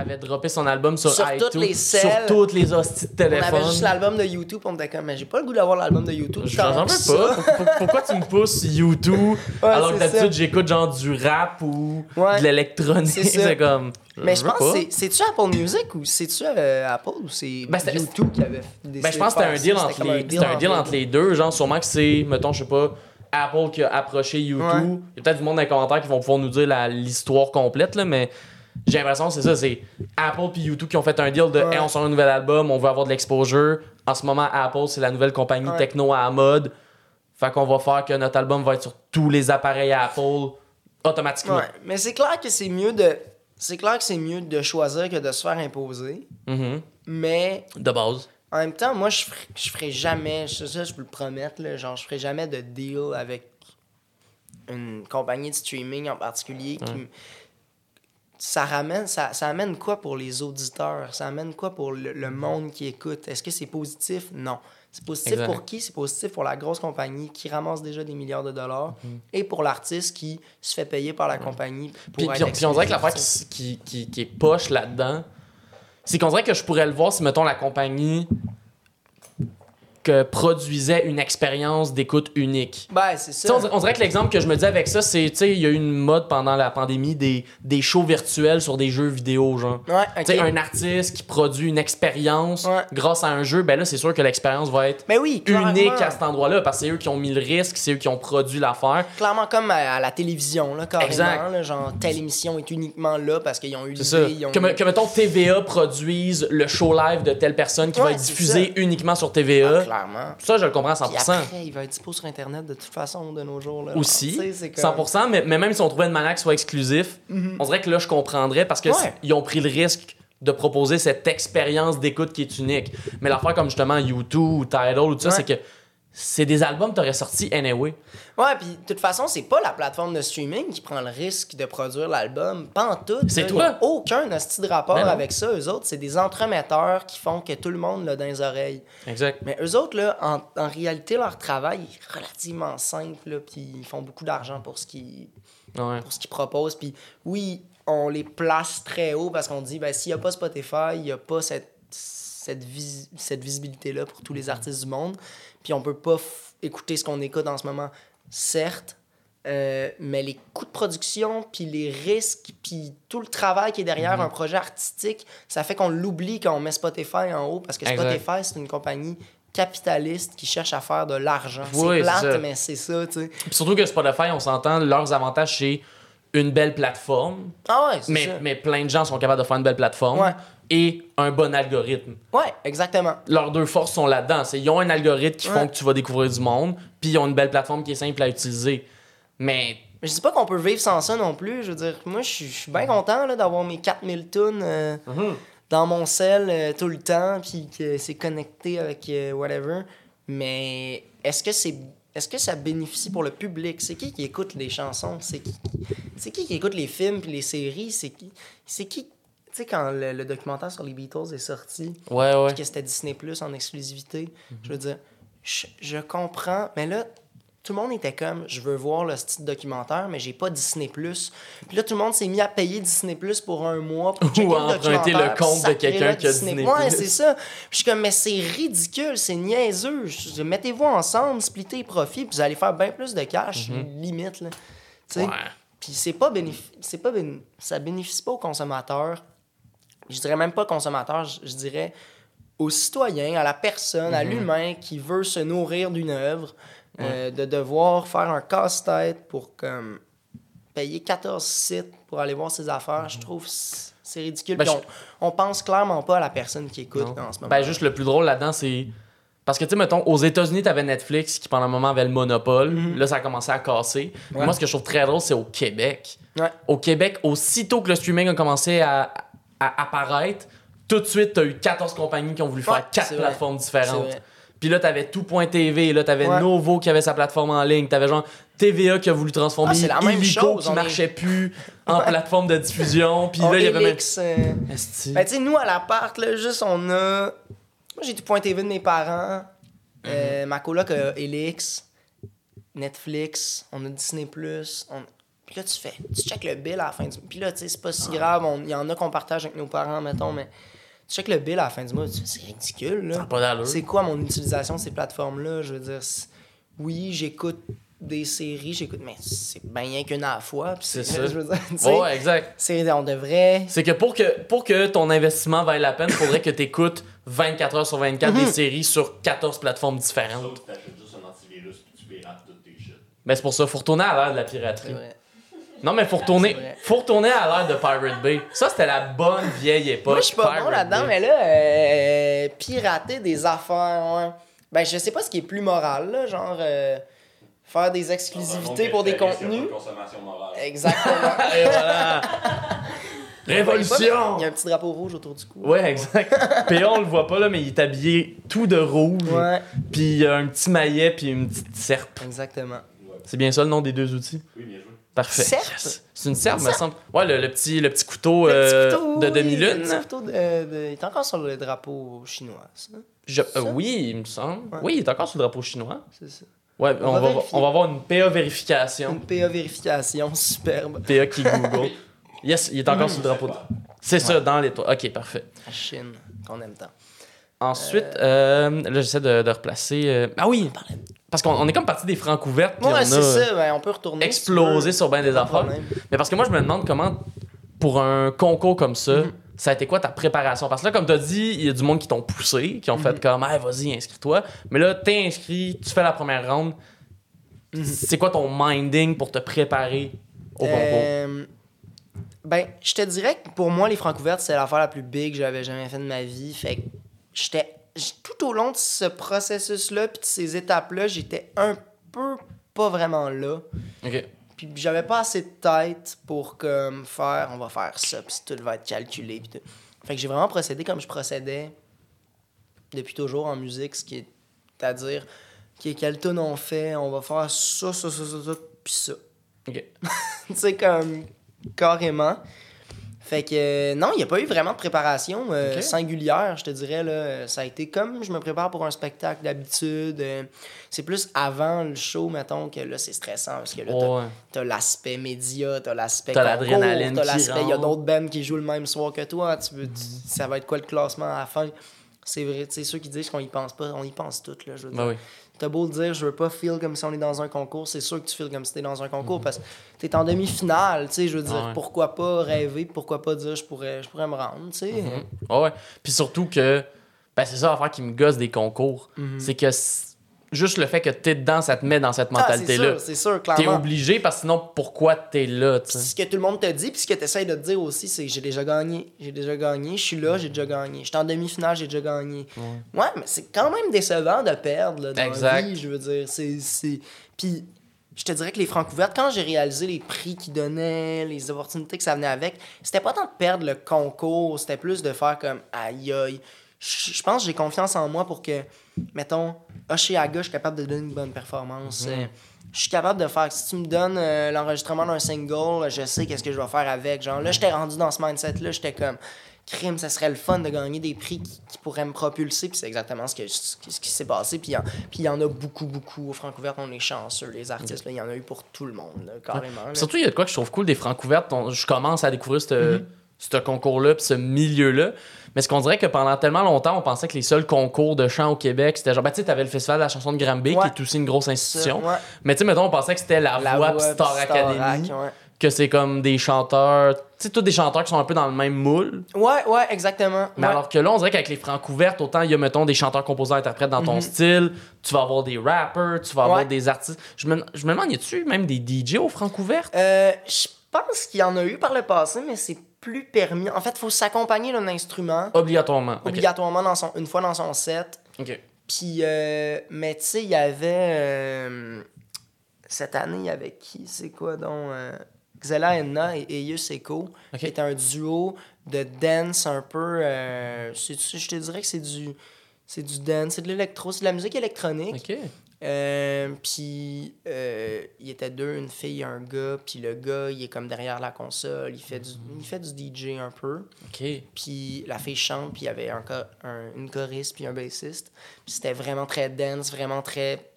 avait droppé son album sur, Mhm. Sur iTunes. toutes les Sur toutes les hosties de On téléphone. avait juste l'album de YouTube, on était comme, mais j'ai pas le goût d'avoir l'album de YouTube. J'en veux pas. Pour- pour- Pourquoi tu me pousses U2 alors que d'habitude j'écoute genre du rap ou Ouais. de l'électronique? C'est comme. Mais je pense que c'est- c'est-tu Apple Music ou c'est-tu euh, Apple ou c'est Ben, YouTube qui avait décidé Ben, je pense que c'était un deal entre les, c'était un deal entre les deux. Genre, sûrement que c'est, mettons, je sais pas, Apple qui a approché YouTube. Ouais. Il y a peut-être du monde dans les commentaires qui vont pouvoir nous dire l'histoire complète, là, mais j'ai l'impression que c'est ça. C'est Apple puis YouTube qui ont fait un deal de Ouais. hey, on sort un nouvel album, on veut avoir de l'exposure. En ce moment, Apple, c'est la nouvelle compagnie Ouais. techno à la mode. Fait qu'on va faire que notre album va être sur tous les appareils Apple automatiquement. Mais c'est clair que c'est mieux de c'est clair que c'est mieux de choisir que de se faire imposer, Mhm. mais De base. En même temps, moi je ferai, je ferai jamais, ça, ça, je peux le promettre là, genre je ferai jamais de deal avec une compagnie de streaming en particulier qui ça ramène ça, ça amène quoi pour les auditeurs? Ça amène quoi pour le, le monde qui écoute? Est-ce que c'est positif? Non. C'est positif Exact. pour qui? C'est positif pour la grosse compagnie qui ramasse déjà des milliards de dollars et pour l'artiste qui se fait payer par la compagnie pour Puis, être puis, puis on dirait que l'affaire qui, exclusif, qui, qui, qui est poche là-dedans, c'est qu'on dirait que je pourrais le voir si, mettons, la compagnie que produisait une expérience d'écoute unique. ben c'est ça on, dirait, on dirait que l'exemple que je me dis avec ça, c'est, tu sais, il y a eu une mode pendant la pandémie des, des shows virtuels sur des jeux vidéo, genre. ouais ok. Tu sais, un artiste qui produit une expérience Ouais. grâce à un jeu, ben là, c'est sûr que l'expérience va être ben oui unique à cet endroit-là parce que c'est eux qui ont mis le risque, c'est eux qui ont produit l'affaire. Clairement comme à, à la télévision, là, carrément. Exact. là, genre, telle émission est uniquement là parce qu'ils ont eu C'est ça. l'idée. ont Que, me- que, mettons, TVA produise le show live de telle personne qui va être diffusé uniquement sur Ah, TVA. Clairement. ça, je le comprends à Puis 100%. après, il va être dispo sur Internet de toute façon de nos jours. Là, Aussi, Genre, comme- 100%, mais, mais même si on trouvait une manière qui soit exclusif, on dirait que là, je comprendrais parce que Ouais. ont pris le risque de proposer cette expérience d'écoute qui est unique. Mais l'affaire comme justement YouTube ou Tidal ou tout ça, Ouais. c'est que c'est des albums que t'aurais sortis anyway. Ouais, puis de toute façon, c'est pas la plateforme de streaming qui prend le risque de produire l'album. Pas en tout. C'est toi. Aucun hostie de rapport Ben avec ça. Eux autres, c'est des entremetteurs qui font que tout le monde l'a dans les oreilles. Exact. Mais eux autres, là, en, en réalité, leur travail est relativement simple, puis ils font beaucoup d'argent pour ce qu'ils Ouais. pour ce qu'ils proposent. Puis oui, on les place très haut parce qu'on dit, ben, s'il n'y a pas Spotify, il n'y a pas cette, cette, vis- cette visibilité-là pour tous les artistes du monde. Puis on peut pas écouter ce qu'on écoute en ce moment, certes. euh, mais les coûts de production, puis les risques, puis tout le travail qui est derrière un projet artistique, ça fait qu'on l'oublie quand on met Spotify en haut, parce que. Spotify, c'est une compagnie capitaliste qui cherche à faire de l'argent. Oui, c'est ça. plate, mais c'est ça, tu sais. Puis surtout que Spotify, on s'entend, leurs avantages, c'est une belle plateforme, Ah ouais, c'est mais, ça. mais plein de gens sont capables de faire une belle plateforme Ouais. Et un bon algorithme. Ouais, exactement. leurs deux forces sont là-dedans. C'est ils ont un algorithme qui font Ouais. que tu vas découvrir du monde, puis ils ont une belle plateforme qui est simple à utiliser. Mais je dis pas qu'on peut vivre sans ça non plus. Je veux dire, moi, je suis- bien content là, d'avoir mes 4000 tunes euh, dans mon cell euh, tout le temps, puis que c'est connecté avec euh, whatever. Mais est-ce que c'est est-ce que ça bénéficie pour le public? C'est qui qui écoute les chansons? C'est qui, c'est qui qui écoute les films puis les séries? C'est qui? C'est qui? Tu sais, quand le, le documentaire sur les Beatles est sorti, ouais, ouais. que c'était Disney Plus en exclusivité. Je veux dire, je, je comprends, mais là, tout le monde était comme, je veux voir le style documentaire, mais j'ai pas Disney Plus. Puis là, tout le monde s'est mis à payer Disney Plus pour un mois pour checker Ou le emprunter le compte de quelqu'un qui a Disney. Disney+. Ouais, c'est ça. Puis je suis comme, mais c'est ridicule, c'est niaiseux. Mettez-vous ensemble, splittez les profits, puis vous allez faire bien plus de cash, limite, là. Tu sais? Ouais. Puis c'est pas bénéfice, c'est pas béné- ça bénéficie pas aux consommateurs. Je dirais même pas consommateur, je, je dirais aux citoyens, à la personne, à l'humain qui veut se nourrir d'une œuvre, euh, de devoir faire un casse-tête pour comme payer 14 sites pour aller voir ses affaires, je trouve c- c'est ridicule. Ben, je- on, on pense clairement pas à la personne qui écoute Non. en ce moment. Ben, juste le plus drôle là-dedans, c'est. Parce que, tu sais, mettons, aux États-Unis, t'avais Netflix qui, pendant un moment, avait le monopole. Là, ça a commencé à casser. Ouais. Moi, ce que je trouve très drôle, c'est au Québec. Ouais. Au Québec, aussitôt que le streaming a commencé à, à apparaître, tout de suite, t'as eu 14 compagnies qui ont voulu Ouais, faire quatre c'est vrai. plateformes différentes. Puis là, t'avais tout.tv, là, t'avais Ouais. Novo qui avait sa plateforme en ligne, t'avais genre TVA qui a voulu transformer Ah, la même chose, qui est- marchait plus en plateforme de diffusion. Puis là, il y avait même. Euh. Ben, tu sais, nous, à l'appart, là, juste, on a. Moi, j'ai tout point TV de mes parents. Euh, ma coloc a Elix, Netflix, on a Disney. On... Puis là, tu fais. Tu check le bill à la fin du Puis là, tu sais, c'est pas si grave. on- Il y en a qu'on partage avec nos parents, mettons, mais tu check le bill à la fin du mois. tu fais, C'est ridicule, là. pas d'allure. C'est quoi mon utilisation de ces plateformes-là? Je veux dire, c'est- oui, j'écoute des séries, j'écoute, mais c'est bien rien qu'une à la fois. puis C'est ça. Je veux dire, Ouais, exact. c'est- on devrait. C'est que pour, que pour que ton investissement vaille la peine, il faudrait que tu écoutes 24 heures sur 24 Mhm. des séries sur 14 plateformes différentes. Sauf que t'achètes juste un antivirus tu pirates toutes tes shit. Mais c'est pour ça, faut retourner à l'ère de la C'est piraterie. Non, mais faut retourner, faut retourner à l'ère de Pirate Bay. Ça, c'était la bonne vieille époque. Moi, je suis pas bon là-dedans, mais là, euh, pirater des affaires, ouais. Ben, je sais pas ce qui est plus moral, là, genre euh, faire des exclusivités pour des contenus. consommation morale. Exactement. Et voilà. Il y Révolution! a un petit drapeau rouge autour du cou. Ouais, exact. PA, on le voit pas là, mais il est habillé tout de rouge. Ouais, Puis il a un petit maillet puis une petite serpe. exactement. C'est bien ça le nom des deux outils? Oui, bien joué. Parfait. Yes. C'est une serpe, me semble. Ouais, le, le petit, le petit couteau, Le euh, petit couteau, de demi-lune. Le petit couteau de, de- Il est encore sur le drapeau chinois, ça. Je- euh, oui, il me semble. Ouais. Oui, il est encore sur le drapeau chinois. C'est ça. Ouais, On on, va on va avoir une PA vérification. Une PA vérification superbe. PA qui Google. Yes, il est encore sur le drapeau. de- C'est ça, dans l'étoile. Ok, parfait. La Chine, qu'on aime tant. Ensuite, euh, là, j'essaie de, de replacer. euh, Ah oui, parce qu'on on est comme parti des francs couvertes. puis on Ouais, a ça, ben, on peut retourner. explosé si sur bien des affaires. Mais parce que moi, je me demande comment, pour un concours comme ça, Mhm. ça a été quoi ta préparation? Parce que là, comme tu as dit, il y a du monde qui t'ont poussé, qui ont Mhm. fait comme, hey, vas-y, inscris-toi. Mais là, t'es inscrit, tu fais la première ronde. Mhm. C'est quoi ton minding pour te préparer au concours? Euh, ben, je te dirais que pour moi, les francs couvertes, c'est l'affaire la plus big que j'avais jamais fait de ma vie. Fait que j'étais. Tout au long de ce processus-là, puis de ces étapes-là, j'étais un peu pas vraiment là. Ok. Puis j'avais pas assez de tête pour comme faire, on va faire ça, puis tout va être calculé. Puis tout. Fait que j'ai vraiment procédé comme je procédais depuis toujours en musique, ce qui est à dire, qui est quel tune on fait, on va faire ça, ça, ça, ça, ça, puis ça. Ok. tu sais, comme carrément. Fait que euh, non, il n'y a pas eu vraiment de préparation euh, singulière, je te dirais. Là. Ça a été comme je me prépare pour un spectacle d'habitude. euh, c'est plus avant le show, mettons, que là, c'est stressant parce que là, t'as- Ouais. l'aspect média, t'as l'aspect T'as l'adrénaline t'as l'aspect, il y a d'autres bands qui jouent le même soir que toi. Tu veux, tu- ça va être quoi le classement à la fin? C'est vrai, tu sais, ceux qui disent qu'on y pense pas, on y pense toutes, là, je veux dire. Ben oui. T'as beau dire, je veux pas feel comme si on est dans un concours, c'est sûr que tu feels comme si t'es dans un Mhm. concours parce que t'es en demi-finale, tu sais, je veux dire, Ah ouais. pourquoi pas rêver, pourquoi pas dire je pourrais, je pourrais me rendre, tu sais. Mhm. Ouais, ouais. Puis surtout que, ben c'est ça l'affaire qui me gosse des concours. C'est que juste le fait que t'es dedans, ça te met dans cette. Ah, c'est mentalité-là. sûr, c'est sûr, T'es clairement. obligé parce que sinon, pourquoi t'es là, sais? ce que tout le monde te dit, puis ce que tu essaies de te dire aussi, c'est j'ai déjà gagné. J'ai déjà gagné. Je suis là, j'ai déjà gagné. Je suis en demi-finale, j'ai déjà gagné. Ouais, mais c'est quand même décevant de perdre là, dans Exact. la vie, je veux dire. C'est, c'est... Puis je te dirais que les francs couvertes, quand j'ai réalisé les prix qu'ils donnaient, les opportunités que ça venait avec, c'était pas tant de perdre le concours, c'était plus de faire comme aïe aïe. Je pense que j'ai confiance en moi pour que, mettons, Oshiaga, je suis capable de donner une bonne performance. Euh, je suis capable de faire. Si tu me donnes euh, l'enregistrement d'un single, je sais qu'est-ce que je vais faire avec. Genre là, j'étais rendu dans ce mindset-là, j'étais comme crime, ça serait le fun de gagner des prix qui, qui pourraient me propulser. Puis c'est exactement ce, que, ce qui- ce qui s'est passé. Puis il y en- puis il y en a beaucoup, beaucoup. Au Francouvert, on est chanceux, les artistes. Il y en a eu pour tout le monde, là, carrément. là. Surtout, il y a de quoi que je trouve cool des francs couvertes. On- Je commence à découvrir ce Mhm. ce concours-là, puis ce milieu-là. Mais ce qu'on dirait que pendant tellement longtemps, on pensait que les seuls concours de chant au Québec, c'était genre, ben, tu sais, t'avais le festival de la chanson de Granby, Ouais. qui est aussi une grosse institution. ouais. Mais tu sais, mettons, on pensait que c'était la, La voix, Star Academy, ouais. que c'est comme des chanteurs, tu sais, tous des chanteurs qui sont un peu dans le même moule. Ouais, ouais, exactement. Mais alors que là, on dirait qu'avec les francs couvertes, autant il y a, mettons, des chanteurs, compositeurs, interprètes dans ton Mhm. style, tu vas avoir des rappers, tu vas avoir des artistes. Je me, je me demande, y a-tu même des DJ aux francs couvertes? Euh, je pense qu'il y en a eu par le passé, mais c'est plus permis. En fait, il faut s'accompagner d'un instrument Obligatoirement. Obligatoirement dans son, une fois dans son set. Ok. Puis, euh, mais tu sais, il y avait. euh, cette année, il y avait qui? C'est quoi donc euh, Xela Enna et Eius Echo, Ok. qui est un duo de dance un peu. c'est- je te dirais que c'est du. C'est du dance, c'est de l'électro, c'est de la musique électronique. Ok. Euh, puis euh, il était deux, une fille et un gars. Puis le gars, il est comme derrière la console, il fait du, il fait du DJ un peu. Ok. Puis la fille chante, puis il y avait un, un- une choriste, puis un bassiste. Puis c'était vraiment très dance, vraiment très.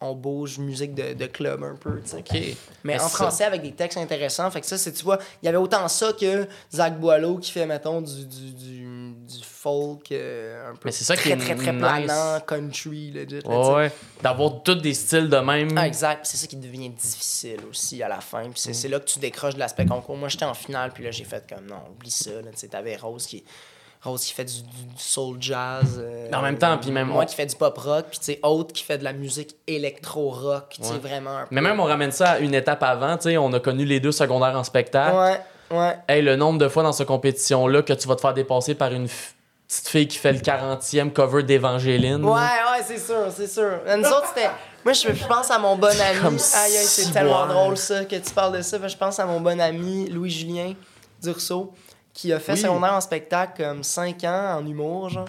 On bouge, musique de, de club un peu, tu sais. Mais Mais en ça- français avec des textes intéressants. Fait que ça, c'est, tu vois, il y avait autant ça que Zach Boileau qui fait, mettons, du, du, du, du folk euh, un peu Mais c'est ça qui très, est très, très nice. planant, country, legit. Ouais. D'avoir tous des styles de même. Ah, exact. C'est ça qui devient difficile aussi à la fin. Puis c'est Mm. c'est là que tu décroches de l'aspect concours. Moi, j'étais en finale, puis là, j'ai fait comme non, oublie ça. Tu sais, t'avais Rose qui. Rose qui fait du, soul jazz. euh, En même temps, puis même Moi on- qui fait du pop rock, puis tu sais, Autre qui fait de la musique électro-rock. Tu sais, Ouais. vraiment un peu. Mais même on ramène ça à une étape avant, tu sais, on a connu les deux secondaires en spectacle. Ouais, ouais. Hey, le nombre de fois dans cette compétition-là que tu vas te faire dépasser par une petite fille qui fait le 40e cover d'Évangéline. Ouais, ouais, c'est sûr, c'est sûr. Nous autres, c'était. Moi, je, pense à mon bon ami. Comme Aïe, aïe, c'est tellement drôle, ça, que tu parles de ça. Je pense à mon bon ami Louis-Julien Dursault, qui a fait Oui. secondaire en spectacle comme 5 ans en humour, genre.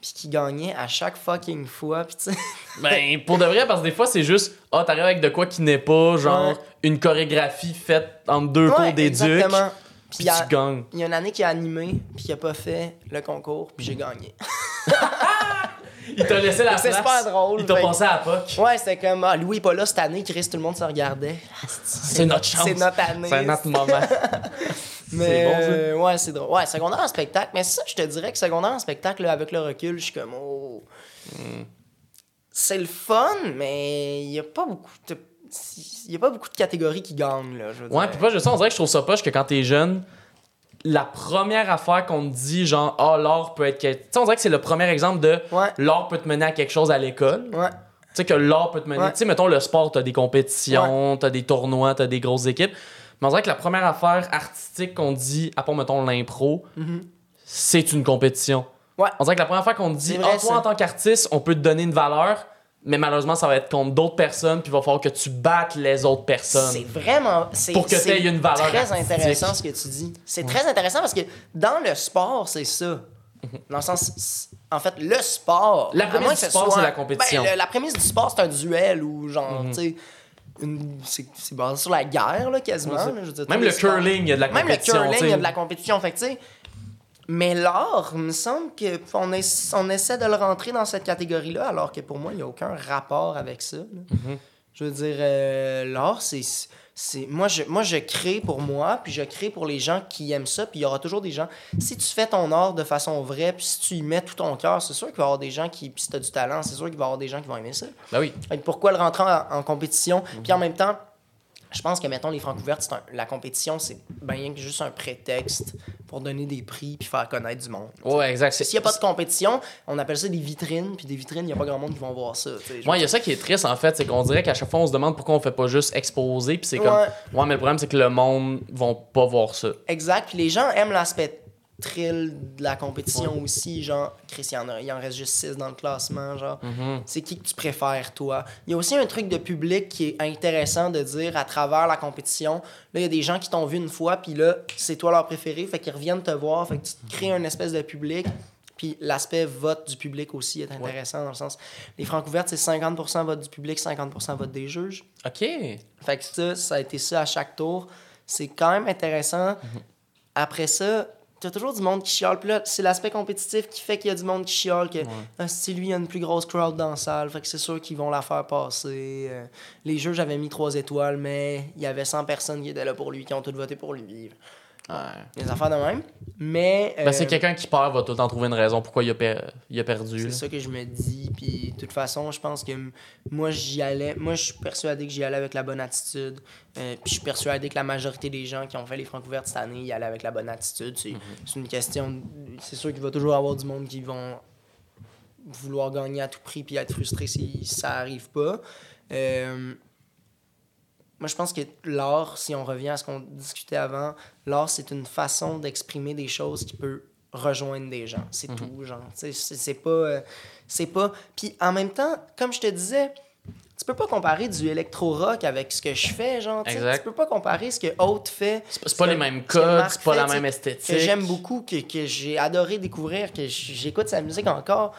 puis qui gagnait à chaque fucking fois. Puis tu sais, Ben, pour de vrai, parce que des fois, c'est juste, ah, t'arrives avec de quoi qui n'est pas, genre, Ouais. une chorégraphie faite entre deux Ouais, cours d'éduc, exactement. puis a- tu gagnes. il y a une année qui a animé, puis qui a pas fait le concours, puis j'ai gagné. Il t'a laissé la C'est place. super drôle, Il t'a passé à POC. Ouais, c'était comme, ah, Louis est pas là cette année, Chris, tout le monde se regardait. C'est notre chance. C'est notre année. C'est notre moment. Mais C'est bon, euh, ouais, c'est drôle. Ouais, secondaire en spectacle. Mais ça, je te dirais que secondaire en spectacle, là, avec le recul, je suis comme, oh. Hmm. C'est le fun, mais il y a pas beaucoup de. Il a pas beaucoup de catégories qui gagnent, là. Je veux Ouais, puis pas ça, on dirait que je trouve ça poche que quand t'es jeune, la première affaire qu'on te dit, genre, ah, l'art peut être. Tu sais, on dirait que c'est le premier exemple de Ouais. l'art peut te mener à quelque chose à l'école. Ouais. Tu sais, que l'art peut te mener. Ouais. Tu sais, mettons, le sport, t'as des compétitions, t'as des tournois, t'as des grosses équipes. Mais on dirait que la première affaire artistique qu'on dit, à part, mettons, l'impro, c'est une compétition. Ouais. On dirait que la première fois qu'on dit, C'est vrai, ah, toi, en tant qu'artiste, on peut te donner une valeur, mais malheureusement, ça va être contre d'autres personnes, puis il va falloir que tu battes les autres personnes. C'est vraiment. c'est- Pour que c'est t'aies une valeur très artistique. intéressant ce que tu dis. C'est très intéressant parce que dans le sport, c'est ça. Dans le sens. c'est- En fait, le sport. La prémisse du sport, c'est la compétition. Ben, le- la prémisse du sport, c'est un duel ou genre, Mhm. tu sais. Une- C'est basé sur la guerre, là, quasiment. Ouais, c'est- là, je veux dire, Même le curling, il y a de la Même le compétition. curling, il y a de la compétition. Fait tu sais, mais l'art, il me semble qu'on on essaie de le rentrer dans cette catégorie-là, alors que pour moi, il n'y a aucun rapport avec ça. Mhm. Je veux dire, euh, l'art, c'est. C'est moi je, moi, je crée pour moi, puis je crée pour les gens qui aiment ça, puis il y aura toujours des gens. Si tu fais ton art de façon vraie, puis si tu y mets tout ton cœur, c'est sûr qu'il va y avoir des gens qui. Puis si tu as du talent, c'est sûr qu'il va y avoir des gens qui vont aimer ça. Ben oui. Que pourquoi le rentrer en, en compétition? Puis en même temps, je pense que, mettons, les francs ouvertes, c'est un- la compétition, c'est bien que juste un prétexte pour donner des prix puis faire connaître du monde. Ouais, exact. S'il n'y a pas de compétition, on appelle ça des vitrines, puis des vitrines, il n'y a pas grand monde qui vont voir ça. Moi, il y a ça qui est triste en fait, c'est qu'on dirait qu'à chaque fois on se demande pourquoi on fait pas juste exposer, puis c'est comme Ouais. ouais, mais le problème c'est que le monde vont pas voir ça. Exact. Puis les gens aiment l'aspect thrill de la compétition aussi. Genre, Chris, il y, en reste juste 6 dans le classement. Genre, Mhm. c'est qui que tu préfères, toi? Il y a aussi un truc de public qui est intéressant de dire à travers la compétition. Là, il y a des gens qui t'ont vu une fois, puis là, c'est toi leur préféré, fait qu'ils reviennent te voir, fait que tu te crées un espèce de public. Puis l'aspect vote du public aussi est intéressant dans le sens. Les francs ouvertes, c'est 50% vote du public, 50% vote des juges. OK. Fait que ça, ça a été ça à chaque tour. C'est quand même intéressant. Après ça, t'as toujours du monde qui chiale. Puis là, c'est l'aspect compétitif qui fait qu'il y a du monde qui chiale. Que Ah, si lui, il y a une plus grosse crowd dans la salle, fait que c'est sûr qu'ils vont la faire passer. Euh, les jeux, j'avais mis 3 étoiles, mais il y avait 100 personnes qui étaient là pour lui, qui ont toutes voté pour lui. Des affaires de même. Mais. Ben, c'est euh, quelqu'un qui perd va tout le temps trouver une raison pourquoi il a, per- il a perdu. c'est ça que je me dis. Puis, de toute façon, je pense que moi, j'y allais. Moi, je suis persuadé que j'y allais avec la bonne attitude. Euh, puis, je suis persuadé que la majorité des gens qui ont fait les francs ouvertes cette année y allaient avec la bonne attitude. C'est c'est une question. C'est sûr qu'il va toujours avoir du monde qui vont vouloir gagner à tout prix puis être frustré si ça arrive pas. Euh, moi, je pense que l'art, si on revient à ce qu'on discutait avant, l'art, c'est une façon d'exprimer des choses qui peut rejoindre des gens. C'est tout, genre. C'est pas... euh, c'est pas... Puis en même temps, comme je te disais, tu peux pas comparer du électro-rock avec ce que je fais, genre. Exact. Tu peux pas comparer ce que Haute fait. C'est pas- les mêmes codes, c'est pas la même esthétique. Que j'aime beaucoup, que, que j'ai adoré découvrir, que j'écoute sa musique encore.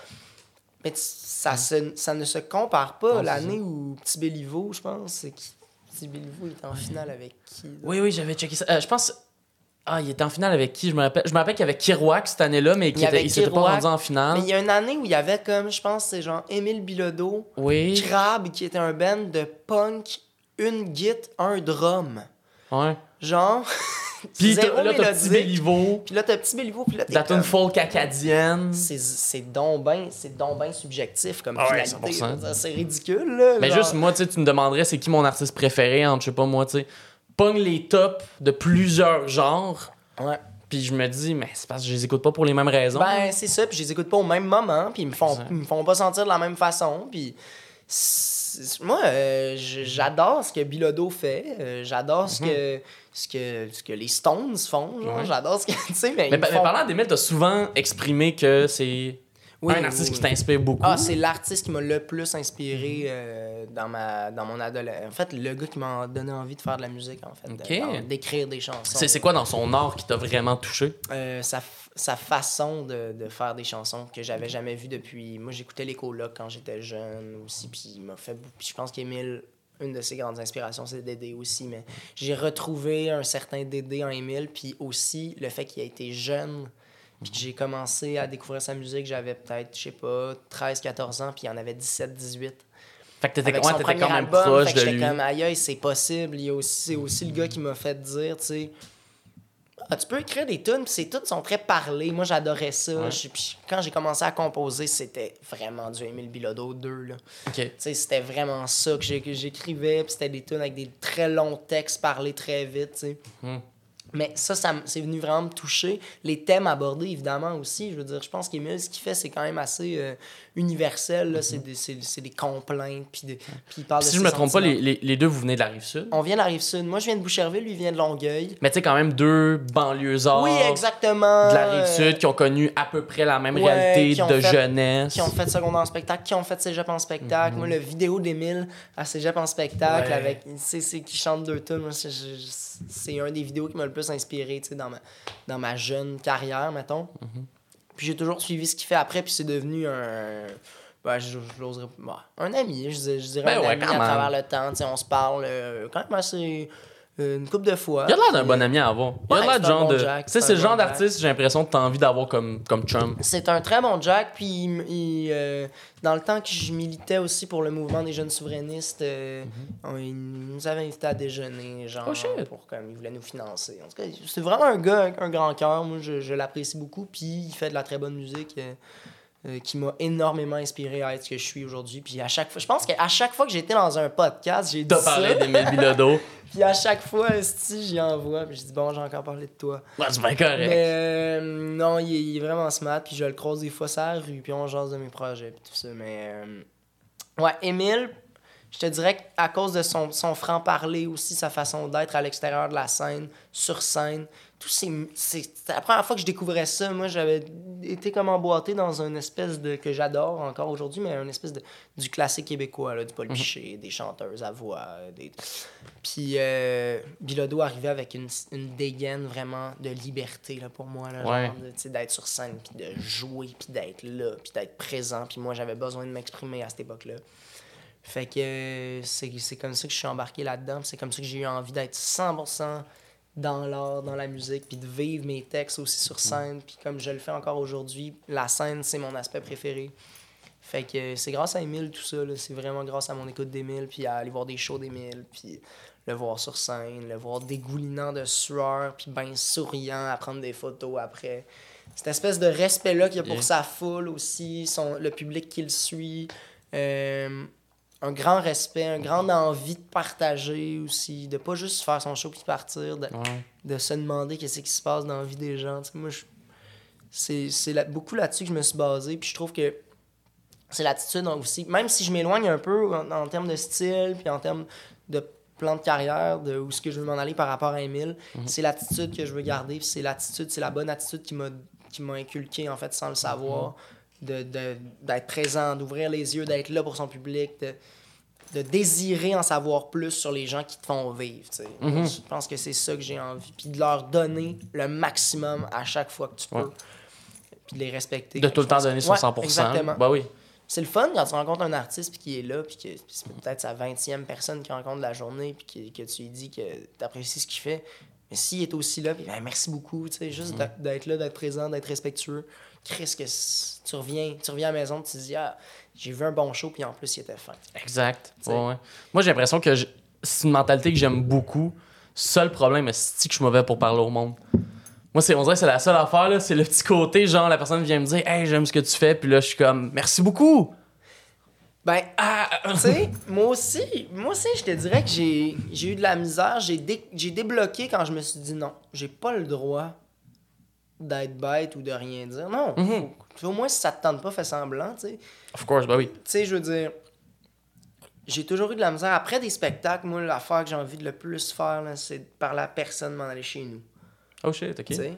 Mais ça, se- ça ne se compare pas. L'année où Petit Béliveau, je pense, qui Il est en finale avec qui? Oui, oui, j'avais checké ça. Euh, je pense. Ah, il était en finale avec qui? Je me rappelle. Je me rappelle qu'il y avait Kirouac cette année-là, mais Il était- il s'était pas rendu en finale. Mais il y a une année où il y avait comme, je pense, c'est genre Émile Bilodeau, Oui. Crab, qui était un band de punk, une guitare, un drum. Ouais. Genre. Puis t'as- là, t'as. Petit Béliveau, Puis là, t'as Petit Béliveau, puis là, t'es la tune comme- folk acadienne. C'est donc c'est donc ben subjectif comme Ah ouais, finalité. 100%. Je veux dire, C'est ridicule, là. Mais genre. juste, moi, tu me demanderais c'est qui mon artiste préféré entre, je sais pas moi, tu sais, pogne les tops de plusieurs genres, Ouais. puis je me dis, mais c'est parce que je les écoute pas pour les mêmes raisons. Ben, c'est ça, puis je les écoute pas au même moment, puis ils me font, ils me font pas sentir de la même façon, puis moi, euh, j'adore ce que Bilodeau fait, euh, j'adore ce, que, ce, que, ce que les Stones font, genre. Ouais. j'adore ce que, tu sais, mais, mais, ils pa- me mais font- parlant d'Emile, t'as souvent exprimé que c'est Oui, un oui, artiste oui. qui t'inspire beaucoup. Ah, c'est l'artiste qui m'a le plus inspiré euh, dans, ma, dans mon adolescence. En fait, le gars qui m'a donné envie de faire de la musique, en fait. Ok. de- d'en- D'écrire des chansons. C'est c'est quoi dans son art qui t'a vraiment touché? Euh, f- sa façon de, de faire des chansons que j'avais jamais vu depuis. Moi, j'écoutais les colocs quand j'étais jeune aussi, puis il m'a fait. beaucoup- Puis je pense qu'Émile, une de ses grandes inspirations, c'est Dédé aussi, mais j'ai retrouvé un certain Dédé en Émile, puis aussi le fait qu'il a été jeune. Puis que j'ai commencé à découvrir sa musique, j'avais peut-être, je sais pas, 13, 14 ans, puis il en avait 17, 18 Fait que t'étais quand même album, proche fait que de j'étais lui. comme aïe c'est possible. A aussi, c'est aussi le gars qui m'a fait dire, tu sais, ah, tu peux écrire des tunes, puis ces tunes sont très parlées. Moi, j'adorais ça. Ouais. Je- puis quand j'ai commencé à composer, c'était vraiment du Émile Bilodeau 2, là. C'était vraiment ça que j'écrivais, puis c'était des tunes avec des très longs textes parlés très vite. Hmm. Mais ça, ça c'est venu vraiment me toucher. Les thèmes abordés, évidemment, aussi. Je veux dire, je pense qu'Émile, ce qu'il fait, c'est quand même assez euh, universel. là. C'est des, des complaintes, puis, de- puis il parle Puis de si je me trompe pas, les, les, les deux, vous venez de la rive sud. On vient de la Rive-Sud. Moi, je viens de Boucherville, lui, il vient de Longueuil. Mais tu sais, quand même deux banlieusards oui, exactement. de la rive euh, sud qui ont connu à peu près la même ouais, réalité de fait- jeunesse. qui ont fait secondaire en spectacle, qui ont fait cégep en spectacle. Moi, le vidéo d'Émile à cégep en spectacle, Ouais. avec, c'est, qui chante deux tunes. C'est, un des vidéos qui m'a le plus inspiré, tu sais, dans ma, dans ma jeune carrière, mettons. Mhm. Puis j'ai toujours suivi ce qu'il fait après, puis c'est devenu un... Ben, je, je l'oserais- bah, un ami, je, dirais- je dirais Ben un ouais, ami à même. travers le temps. tu sais, On se parle euh, quand même assez... une couple de fois. Il a l'air d'un bon euh, ami à avoir. Il a l'air de genre bon de. Tu sais, c'est le genre d'artiste, j'ai l'impression que t'as envie d'avoir comme, comme chum. C'est un très bon Jack, puis il- il, euh, dans le temps que je militais aussi pour le mouvement des jeunes souverainistes, euh, on- il nous avait invités à déjeuner, genre. Oh, shit. pour comme il voulait nous financer. En tout cas, c'est vraiment un gars avec un grand cœur, moi je, je l'apprécie beaucoup, puis il fait de la très bonne musique. euh, euh, qui m'a énormément inspiré à être ce que je suis aujourd'hui. Puis à chaque fois, je pense qu'à chaque fois que j'étais dans un podcast, j'ai dit T'as ça. parlé Bilodeau. Puis à chaque fois, si j'y envoie, puis je dis bon, j'ai encore parlé de toi. Ouais, c'est bien correct. Mais euh, non, il est, il est vraiment smart, puis je le croise des fois sur la rue, puis on jase de mes projets, puis tout ça. Mais euh, ouais, Émile, je te dirais qu'à cause de son, son franc-parler aussi, sa façon d'être à l'extérieur de la scène, sur scène, c'est- C'était la première fois que je découvrais ça. Moi, j'avais été comme emboîté dans une espèce de. que j'adore encore aujourd'hui, mais une espèce de. du classique québécois, là, du Paul Piché, des chanteuses à voix, des. Puis euh, Bilodeau arrivait avec une, une dégaine vraiment de liberté là, pour moi. Là, Ouais. genre de- d'être sur scène, puis de jouer, puis d'être là, puis d'être présent. Puis moi, j'avais besoin de m'exprimer à cette époque-là. Fait que euh, c'est c'est comme ça que je suis embarqué là-dedans. C'est comme ça que j'ai eu envie d'être 100% dans l'art, dans la musique, puis de vivre mes textes aussi sur scène. Puis comme je le fais encore aujourd'hui, la scène, c'est mon aspect préféré. Fait que c'est grâce à Emile tout ça, c'est vraiment grâce à mon écoute d'Emile, puis à aller voir des shows d'Emile, puis le voir sur scène, le voir dégoulinant de sueur, puis ben souriant à prendre des photos après. Cette espèce de respect-là qu'il y a pour Yeah. sa foule aussi, son, le public qui le suit. Euh, un grand respect, un grande envie de partager aussi, de pas juste faire son show puis partir, de, Ouais. de se demander qu'est-ce qui se passe dans la vie des gens. Moi, c'est là- beaucoup là-dessus que je me suis basé. Puis je trouve que c'est l'attitude aussi. Même si je m'éloigne un peu en, en termes de style, puis en termes de plan de carrière, de où est-ce que je veux m'en aller par rapport à Emile, c'est l'attitude que je veux garder. C'est l'attitude, c'est la bonne attitude qui m'a qui m'a inculqué, en fait, sans le savoir, de- de- d'être présent, d'ouvrir les yeux, d'être là pour son public, de, de désirer en savoir plus sur les gens qui te font vivre. sais. Mhm. Je pense que c'est ça que j'ai envie. Puis de leur donner le maximum à chaque fois que tu peux. Puis de les respecter. De tout le temps donner son Ouais, 100%. Exactement. Bah oui. C'est le fun quand tu rencontres un artiste puis qui est là, puis que c'est peut-être sa 20e personne qui rencontre de la journée, puis que, que tu lui dis que tu apprécies ce qu'il fait. Mais s'il est aussi là, ben, merci beaucoup, tu sais, juste d'être- d'être là, d'être présent, d'être respectueux. Chris, que tu reviens, tu reviens à la maison, tu te dis, ah, j'ai vu un bon show, puis en plus, il était fin. Exact. Ouais, ouais. Moi, j'ai l'impression que c'est une mentalité que j'aime beaucoup. Seul problème, c'est que je suis mauvais pour parler au monde? Moi, c'est, on dirait que c'est la seule affaire, là, c'est le petit côté, genre, la personne vient me dire, hey, j'aime ce que tu fais, puis là, je suis comme, merci beaucoup. Ben, Ah, tu sais, moi aussi, moi aussi, je te dirais que j'ai j'ai eu de la misère. J'ai dé- j'ai débloqué quand je me suis dit non, j'ai pas le droit d'être bête ou de rien dire. Non, Mhm. faut- au moins si ça te tente pas, fais semblant, tu sais. of course, bah oui. Tu sais, je veux dire, j'ai toujours eu de la misère. Après des spectacles, moi, l'affaire que j'ai envie de le plus faire, c'est de parler à personne, m'en aller chez nous. Oh shit, ok. Tu sais,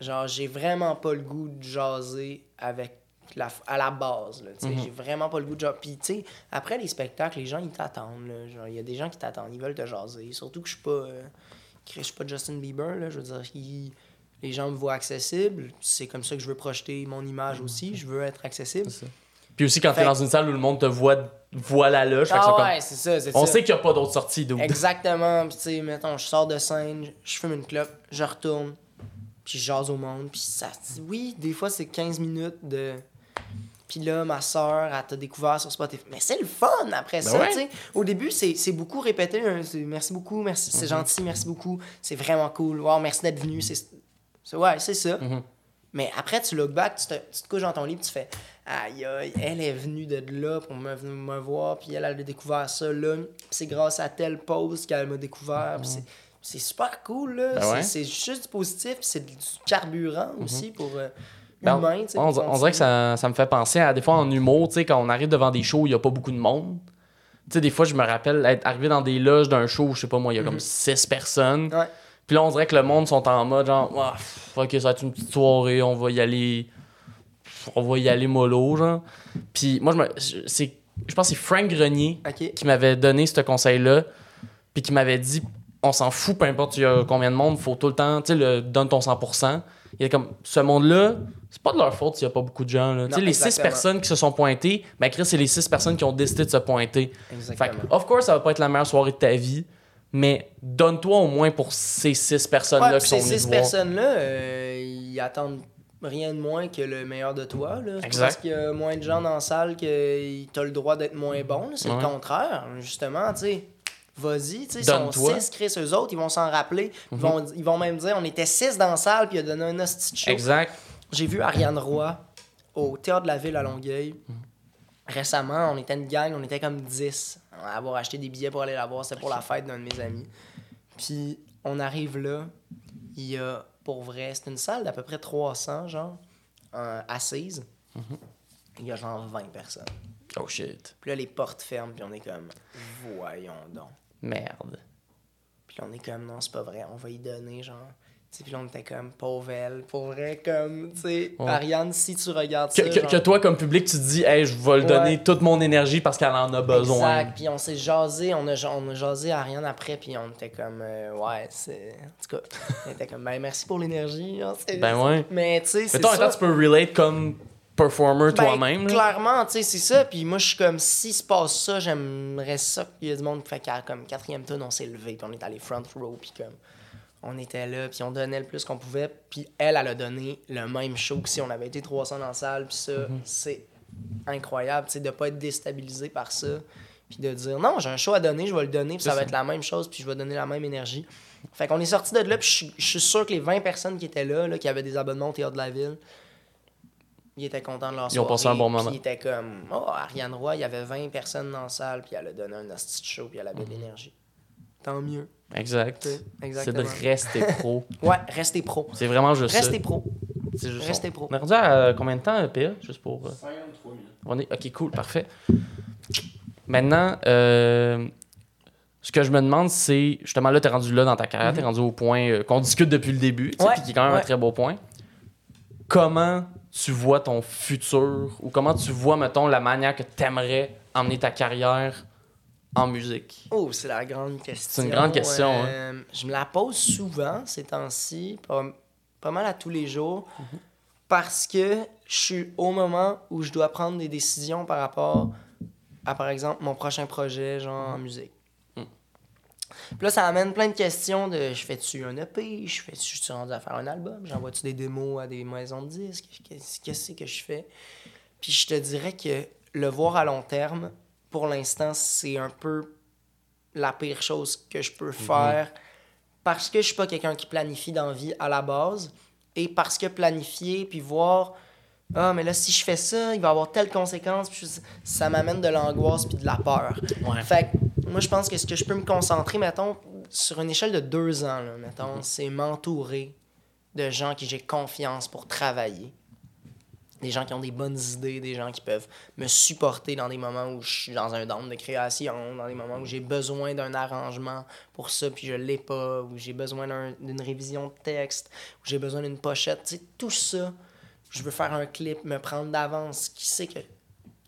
genre, j'ai vraiment pas le goût de jaser avec la, à la base. Là, tu sais. Mhm. J'ai vraiment pas le goût de jaser. Puis, tu sais, après les spectacles, les gens, ils t'attendent. là. Genre, il y a des gens qui t'attendent, ils veulent te jaser. Surtout que je suis pas. euh, que je suis pas Justin Bieber, là. Je veux dire, ils- les gens me voient accessible. C'est comme ça que je veux projeter mon image aussi. Je veux être accessible. C'est ça. Puis aussi, quand Fait- t'es dans une salle où le monde te voit, voit la loge, Ah comme- ouais, c'est ça, on ça. sait qu'il n'y a pas d'autre sortie d'où. Exactement. Puis, tu sais, mettons, je sors de scène, je- fume une clope, je retourne, puis je jase au monde. Puis, ça, oui, des fois, c'est 15 minutes de. Puis là, ma soeur, elle t'a découvert sur Spotify. Mais c'est le fun après ça, Ben ouais. tu sais. Au début, c'est c'est beaucoup répété. hein, merci beaucoup, merci, Mhm. c'est gentil, merci beaucoup. C'est vraiment cool. Wow, merci d'être venu. Ouais, c'est ça. Mhm. Mais après, tu look back, tu te, tu te couches dans ton lit, tu fais Aïe, aïe, elle est venue de là pour me, me voir, puis elle, elle a découvert ça là. C'est grâce à telle pause qu'elle m'a découvert. Puis c'est- c'est super cool, là. Ben C'est- ouais. Juste du positif, c'est du carburant aussi pour euh, Ben, humain. on, on dirait que ça, ça me fait penser à des fois en humour, tu sais, quand on arrive devant des shows, il n'y a pas beaucoup de monde. Tu sais, des fois, je me rappelle être arrivé dans des loges d'un show, je sais pas moi, il y a comme six personnes. Ouais. Puis là, on dirait que le monde sont en mode genre, Ah, pff, ok, ça va être une petite soirée, on va y aller. On va y aller mollo, genre. Puis moi, je, me, c'est, je pense que c'est Frank Grenier qui m'avait donné ce conseil-là, puis qui m'avait dit on s'en fout, peu importe il y a combien de monde, faut tout le temps, tu sais, donne ton 100%. Il est comme, ce monde-là, c'est pas de leur faute s'il y a pas beaucoup de gens. là. Tu sais, Non, les six personnes qui se sont pointées, ben Chris, c'est les six personnes qui ont décidé de se pointer. Fait Exactement. que, of course, ça va pas être la meilleure soirée de ta vie, mais donne-toi au moins pour ces six personnes-là Ouais, qui sont ces six personnes-là, euh, ils attendent rien de moins que le meilleur de toi. Là. Exact. Parce qu'il y a moins de gens dans la salle que t'as le droit d'être moins bon. C'est Ouais. le contraire. Justement, tu sais. Vas-y, tu sais, ils sont. Mhm. six, Chris, eux autres, ils vont s'en rappeler. Ils, vont, ils vont même dire on était six dans la salle, puis il a donné un hostie show. Exact. J'ai vu Ariane Roy au Théâtre de la Ville à Longueuil. Mhm. Récemment, on était une gang, on était comme 10 à avoir acheté des billets pour aller la voir. C'était pour la fête d'un de mes amis. Puis on arrive là, il y a, pour vrai, c'est une salle d'à peu près 300, genre, euh, assises. Il y a genre 20 personnes. Oh shit. Puis là, les portes ferment, puis on est comme, voyons donc. Merde. Puis là, on est comme, non, c'est pas vrai, on va y donner, genre. Puis là, on était comme, pauvre elle, pour vrai, comme, tu sais, Ouais. Ariane, si tu regardes Que, ça. que- genre- que toi, comme public, tu te dis, hey, je vais Ouais. donner toute mon énergie parce qu'elle en a besoin. Exact. Puis on s'est jasé, on a, on a jasé à Ariane après, puis on était comme, euh, ouais, c'est. En tout cas, on était comme, ben merci pour l'énergie. hein, Ben ouais. Mais tu sais, c'est Mais toi, ça. tu peux relate comme performer Ben, toi-même. Clairement, tu sais, c'est ça. Puis moi, je suis comme, si se passe ça, j'aimerais ça qu'il y ait du monde. Fait qu'à comme quatrième tonne, on s'est levé, puis on est allé front row, puis comme, on était là, puis on donnait le plus qu'on pouvait. Puis elle, elle a donné le même show que si on avait été 300 dans la salle, puis ça, Mhm. c'est incroyable, tu sais, de pas être déstabilisé par ça. Puis de dire, non, j'ai un show à donner, je vais le donner, puis ça va être la même chose, puis je vais donner la même énergie. Fait qu'on est sorti de là, puis je suis- sûr que les 20 personnes qui étaient là, là, qui avaient des abonnements au Théâtre de la Ville, ils étaient contents de leur Ils ont passé un bon moment. Ils étaient comme, oh, Ariane Roy, il y avait 20 personnes dans la salle, puis elle a donné un hostie de show, puis elle avait Mhm. de l'énergie. Tant mieux. Exact. C'est de rester pro. Ouais, restez pro. C'est vraiment juste Restez ça. pro. C'est juste restez ça. pro. On est rendu à euh, combien de temps, euh, PA? Juste pour. euh, 53 minutes. On est... Ok, cool, parfait. Maintenant, euh, ce que je me demande, c'est justement là, tu es rendu là dans ta carrière, tu es rendu au point euh, qu'on discute depuis le début. Ouais, qui est quand même un très beau point. Comment tu vois ton futur ou comment tu vois, mettons, la manière que tu aimerais emmener ta carrière en musique? Oh, c'est la grande question. C'est une grande question, hein. Euh, Je me la pose souvent ces temps-ci, pas, pas mal à tous les jours, parce que je suis au moment où je dois prendre des décisions par rapport à, par exemple, mon prochain projet, genre en musique. Mhm. Puis là, ça amène plein de questions de je fais-tu un EP, je fais-tu, je suis rendu à faire un album, j'envoie-tu des démos à des maisons de disques, qu'est-ce qu'est-ce que je fais? Puis je te dirais que le voir à long terme, pour l'instant, c'est un peu la pire chose que je peux faire parce que je suis pas quelqu'un qui planifie dans la vie à la base et parce que planifier puis voir ah mais là si je fais ça il va y avoir telle conséquence puis ça m'amène de l'angoisse puis de la peur Ouais. fait que moi je pense que ce que je peux me concentrer mettons sur une échelle de deux ans là, mettons Mhm. c'est m'entourer de gens qui j'ai confiance pour travailler des gens qui ont des bonnes idées, des gens qui peuvent me supporter dans des moments où je suis dans un down de création, dans des moments où j'ai besoin d'un arrangement pour ça, puis je l'ai pas, où j'ai besoin d'un- d'une révision de texte, où j'ai besoin d'une pochette. Tu sais, tout ça, je veux faire un clip, me prendre d'avance. Qui sait que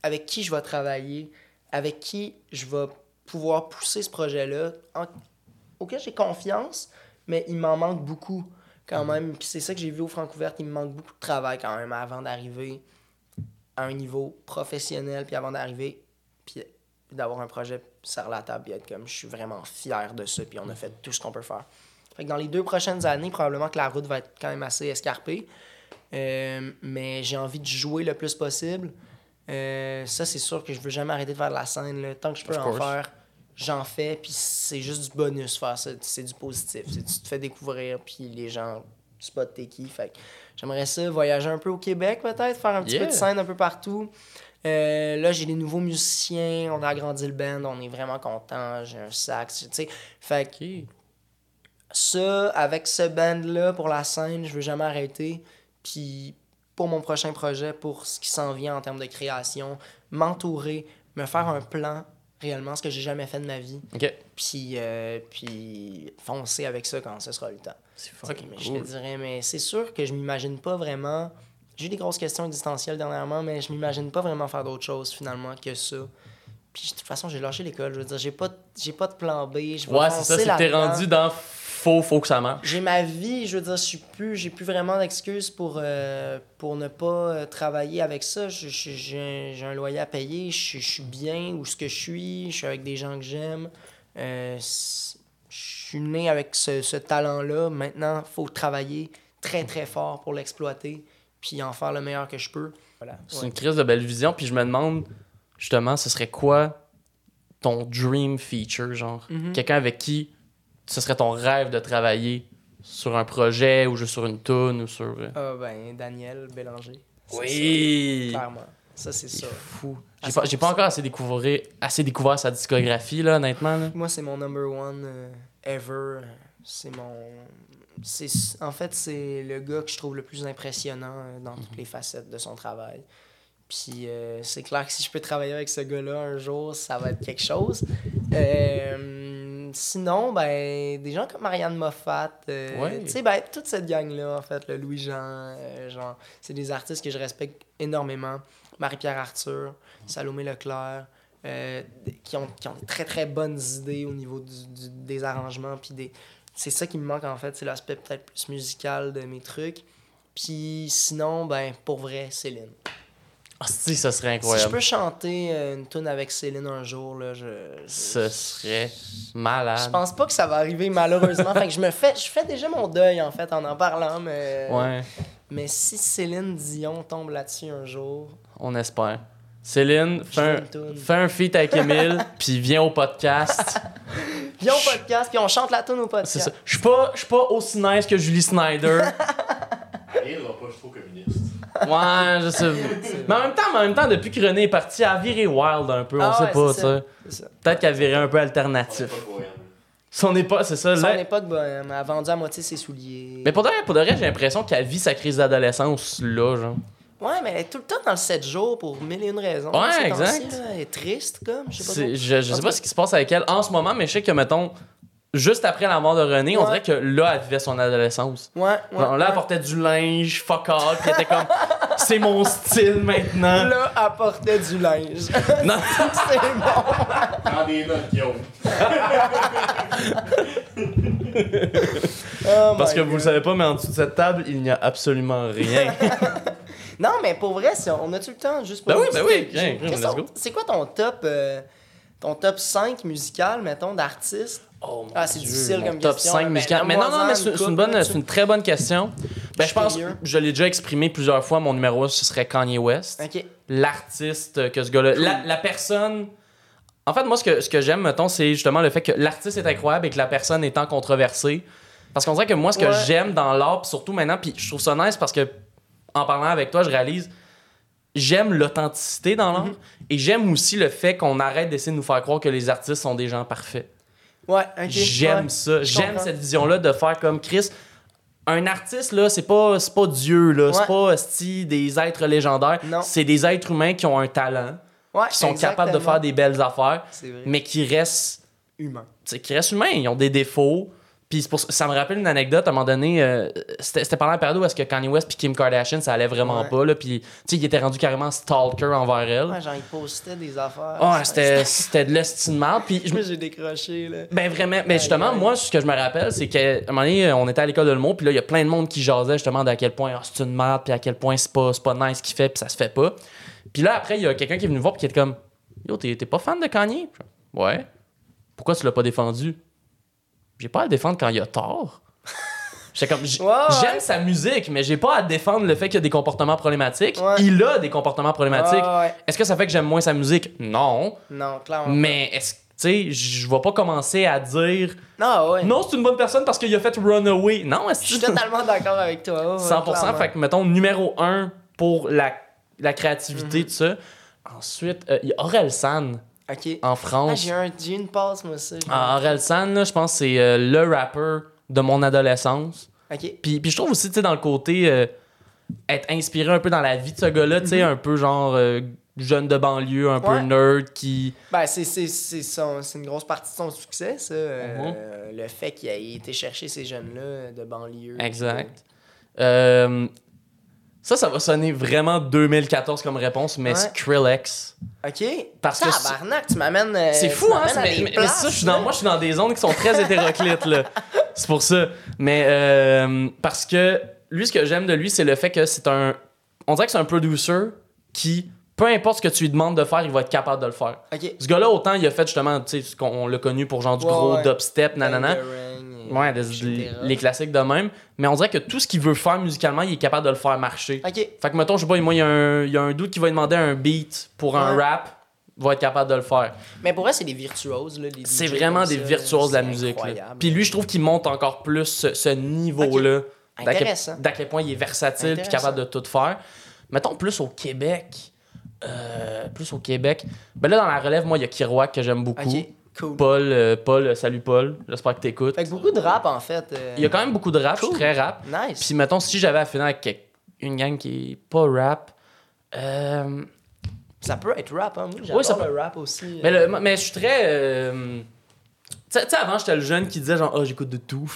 avec qui je vais travailler, avec qui je vais pouvoir pousser ce projet-là, auquel j'ai confiance, mais il m'en manque beaucoup. Quand même. Puis c'est ça que j'ai vu au Francouverte. Il me manque beaucoup de travail quand même avant d'arriver à un niveau professionnel, puis avant d'arriver, puis d'avoir un projet sur la table, puis être comme, je suis vraiment fier de ça, puis on a fait tout ce qu'on peut faire. Fait que dans les deux prochaines années, probablement que la route va être quand même assez escarpée. Euh, mais j'ai envie de jouer le plus possible. Euh, ça, c'est sûr que je veux jamais arrêter de faire de la scène. là. Tant que je peux Of en course. faire, j'en fais. Puis c'est juste du bonus faire ça. C'est du positif. Tu te fais découvrir, puis les gens spotent tes qui. Fait j'aimerais ça voyager un peu au Québec, peut-être, faire un petit Yeah. peu de scène un peu partout. Euh, là, j'ai des nouveaux musiciens, on a agrandi le band, on est vraiment content. J'ai un sax, tu sais. Fait que ça, avec ce band-là, pour la scène, je veux jamais arrêter. Puis pour mon prochain projet, pour ce qui s'en vient en termes de création, m'entourer, me faire un plan réellement, ce que j'ai jamais fait de ma vie. Puis, euh, puis foncer avec ça quand ce sera le temps. C'est fucking mais je cool. te dirais, mais c'est sûr que je m'imagine pas vraiment. J'ai eu des grosses questions existentielles dernièrement, mais je m'imagine pas vraiment faire d'autre chose finalement que ça. Puis de toute façon, j'ai lâché l'école. Je veux dire, j'ai pas, j'ai pas de plan B. Je Ouais, c'est ça, là-dedans. rendu dans faux, faut que ça marche. J'ai ma vie, je veux dire, je suis plus, j'ai plus vraiment d'excuses pour, euh, pour ne pas euh, travailler avec ça. J'ai un, loyer à payer, je, je suis bien où ce que je suis, je suis avec des gens que j'aime. Euh, je suis né avec ce, ce talent-là. Maintenant, il faut travailler très très fort pour l'exploiter, puis en faire le meilleur que je peux. Voilà. C'est Ouais. une crise de belle vision, puis je me demande, justement, ce serait quoi ton dream feature, genre? Mhm. Quelqu'un avec qui ce serait ton rêve de travailler sur un projet ou juste sur une tune ou sur. euh, Ah ben, Daniel Bélanger. Oui! ça, clairement. Ça, c'est ça. Fou. J'ai pas, pas 100%. encore assez découvert, assez découvert sa discographie, là, honnêtement. Là. Moi, c'est mon number one euh, ever. C'est mon. C'est, en fait, c'est le gars que je trouve le plus impressionnant euh, dans toutes les facettes de son travail. Puis euh, c'est clair que si je peux travailler avec ce gars-là un jour, ça va être quelque chose. Euh, sinon, ben, des gens comme Marianne Moffat, euh, Ouais. tu sais, ben, toute cette gang-là, en fait, le Louis-Jean, euh, genre, c'est des artistes que je respecte énormément. Marie-Pierre Arthur, Salomé Leclerc, euh, qui, ont, qui ont des très très bonnes idées au niveau du, du- des arrangements. Puis des... C'est ça qui me manque en fait, c'est l'aspect peut-être plus musical de mes trucs. Puis sinon, ben pour vrai, Céline. Ah, si, ça serait Si je incroyable. peux chanter euh, une tune avec Céline un jour, là, je. je- Ce serait Je malade. pense pas que ça va arriver malheureusement. fait que je me fais, je fais déjà mon deuil en fait en en parlant, mais. Ouais, Mais si Céline Dion tombe là-dessus un jour, on espère. Céline, je fais un, une tune. fais un feat avec Emile, puis viens au podcast. Viens au podcast, puis on chante la tune au podcast. C'est ça. Je suis pas, je suis pas aussi nice que Julie Snyder. Elle pas, je suis trop communiste. Ouais, je sais. Mais en même temps, mais en même temps, depuis que René est parti, elle a viré wild un peu. On Ah sait ouais, pas, ça. ça. Peut-être qu'elle virait un peu alternatif. Son époque, c'est ça. Son Là. époque bohème, elle a vendu à moitié ses souliers. Mais pour de vrai, pour de vrai, j'ai l'impression qu'elle vit sa crise d'adolescence là, genre. Ouais, mais elle est tout le temps dans le 7 jours pour mille et une raisons. Ouais, exact. là. Elle est triste, comme. Je sais pas. Je, je sais pas ce qui se passe avec elle en ce moment, mais je sais que, mettons, juste après la mort de René, on dirait que là, elle vivait son adolescence. Ouais, ouais. Genre, là, elle portait du linge, fuck all, puis elle était comme, c'est mon style maintenant. Là, elle portait du linge. Non. c'est bon. Prends des notes, Guillaume. Oh Parce que vous le savez pas, mais en dessous de cette table, il n'y a absolument rien. Non, mais pour vrai, on a-tu le temps juste pour. Ben oui, ben oui, let's go. C'est quoi ton top. euh, ton top 5 musical, mettons, d'artistes? Oh, Ah, c'est difficile comme top question, 5 mais musical. Mais non, non, mais c'est une, bonne, une très bonne question. Ben, je pense, je l'ai déjà exprimé plusieurs fois, mon numéro 1, ce serait Kanye West. Ok. L'artiste que ce gars-là. La, la personne. En fait, moi, ce que, ce que j'aime, mettons, c'est justement le fait que l'artiste est incroyable et que la personne étant controversée. Parce qu'on dirait que moi, ce que Ouais. j'aime dans l'art, surtout maintenant, puis je trouve ça nice parce que, en parlant avec toi, je réalise, j'aime l'authenticité dans l'art Mhm. et j'aime aussi le fait qu'on arrête d'essayer de nous faire croire que les artistes sont des gens parfaits. Ouais, ok. J'aime ouais. ça. J'aime cette vision-là de faire comme Chris. Un artiste, là, c'est pas, c'est pas Dieu, là. Ouais. C'est pas des êtres légendaires. Non. C'est des êtres humains qui ont un talent, qui sont capables de faire des belles affaires, mais qui restent, Humain. tu sais, qui restent humains. Ils ont des défauts. Puis pour ça me rappelle une anecdote, à un moment donné, euh, c'était c'était pendant la période où est-ce que Kanye West puis Kim Kardashian, ça allait vraiment Ouais. pas, là. Puis, tu sais, il était rendu carrément stalker envers elle. Ouais, genre, il postait des affaires. Ouais, c'était c'était de l'estime mal. Puis je me j'ai décroché, là. ben vraiment, mais justement, aïe. moi, ce que je me rappelle, c'est qu'à un moment donné, on était à l'école de l'humour, puis là, il y a plein de monde qui jasait justement d'à quel point Ah, c'est une merde, puis à quel point c'est pas, c'est pas nice ce qu'il fait, puis ça se fait pas. Puis là, après, il y a quelqu'un qui est venu me voir, puis qui était comme Yo, t'es t'es pas fan de Kanye Ouais. Pourquoi tu l'as pas défendu J'ai pas à le défendre quand il a tort. J'étais comme, j- Ouais, ouais. j'aime sa musique, mais j'ai pas à défendre le fait qu'il a des comportements problématiques. Ouais. Il a des comportements problématiques. Est-ce que ça fait que j'aime moins sa musique? Non. Non, clairement. Mais est-ce que, tu sais, je vais pas commencer à dire Non, non, c'est une bonne personne parce qu'il a fait Runaway. Non, est-ce Je suis totalement d'accord avec toi. ouais, 100%. clairement. fait que, mettons, numéro 1 pour la, la créativité, Mhm. tout ça. Ensuite, euh, il y a Aurel San En Ah, France. j'ai un- une passe, moi, ça. Ah, Aurel San, là, je pense que c'est euh, le rapper de mon adolescence. Ok. Puis, puis je trouve aussi, tu sais, dans le côté euh, être inspiré un peu dans la vie de ce gars-là, tu sais, un peu genre euh, jeune de banlieue, un peu Mhm. Nerd qui. Ben, c'est, c'est, c'est, son- c'est une grosse partie de son succès, ça. euh, Le fait qu'il ait été chercher ces jeunes-là de banlieue. Exact. Ça, ça va sonner vraiment 2014 comme réponse, mais Ouais. Skrillex. Ok. Parce que Tabarnak, tu m'amènes. euh, C'est fou, hein? Mais, mais- ça, je suis dans, là. moi, je suis dans des zones qui sont très hétéroclites, là. C'est pour ça. Mais euh, parce que lui, ce que j'aime de lui, c'est le fait que c'est un. On dirait que c'est un producer qui, peu importe ce que tu lui demandes de faire, il va être capable de le faire. Ce gars-là, autant il a fait justement, tu sais, on l'a connu pour genre du Ouais, gros ouais. dubstep, nanana. Ouais, etc. les classiques de même. Mais on dirait que tout ce qu'il veut faire musicalement, il est capable de le faire marcher. Fait que, mettons, je sais pas, moi, il y, a un- il y a un doute qui va demander un beat pour un rap, va être capable de le faire. Mais pour vrai, c'est des virtuoses, là. les C'est vraiment des ça, virtuoses de la musique. là. Puis lui, je trouve qu'il monte encore plus ce, ce niveau-là. Quel, Intéressant. d'à quel point il est versatile puis capable de tout faire. Mettons plus au Québec. euh, plus au Québec. Ben là, dans la relève, moi, il y a Kiroak que j'aime beaucoup. Cool. Paul, euh, Paul, euh, salut Paul. J'espère que t'écoutes. Fait que beaucoup de rap, en fait. euh, Il y a quand même beaucoup de rap, je suis très rap. Nice. Puis mettons, si j'avais à finir avec une gang qui est pas rap. euh, Ça peut être rap, hein. Moi, Ouais, ça peut- le rap aussi. mais, euh. le- mais je suis très. euh, Tu sais, avant, j'étais le jeune qui disait genre, oh, j'écoute de tout.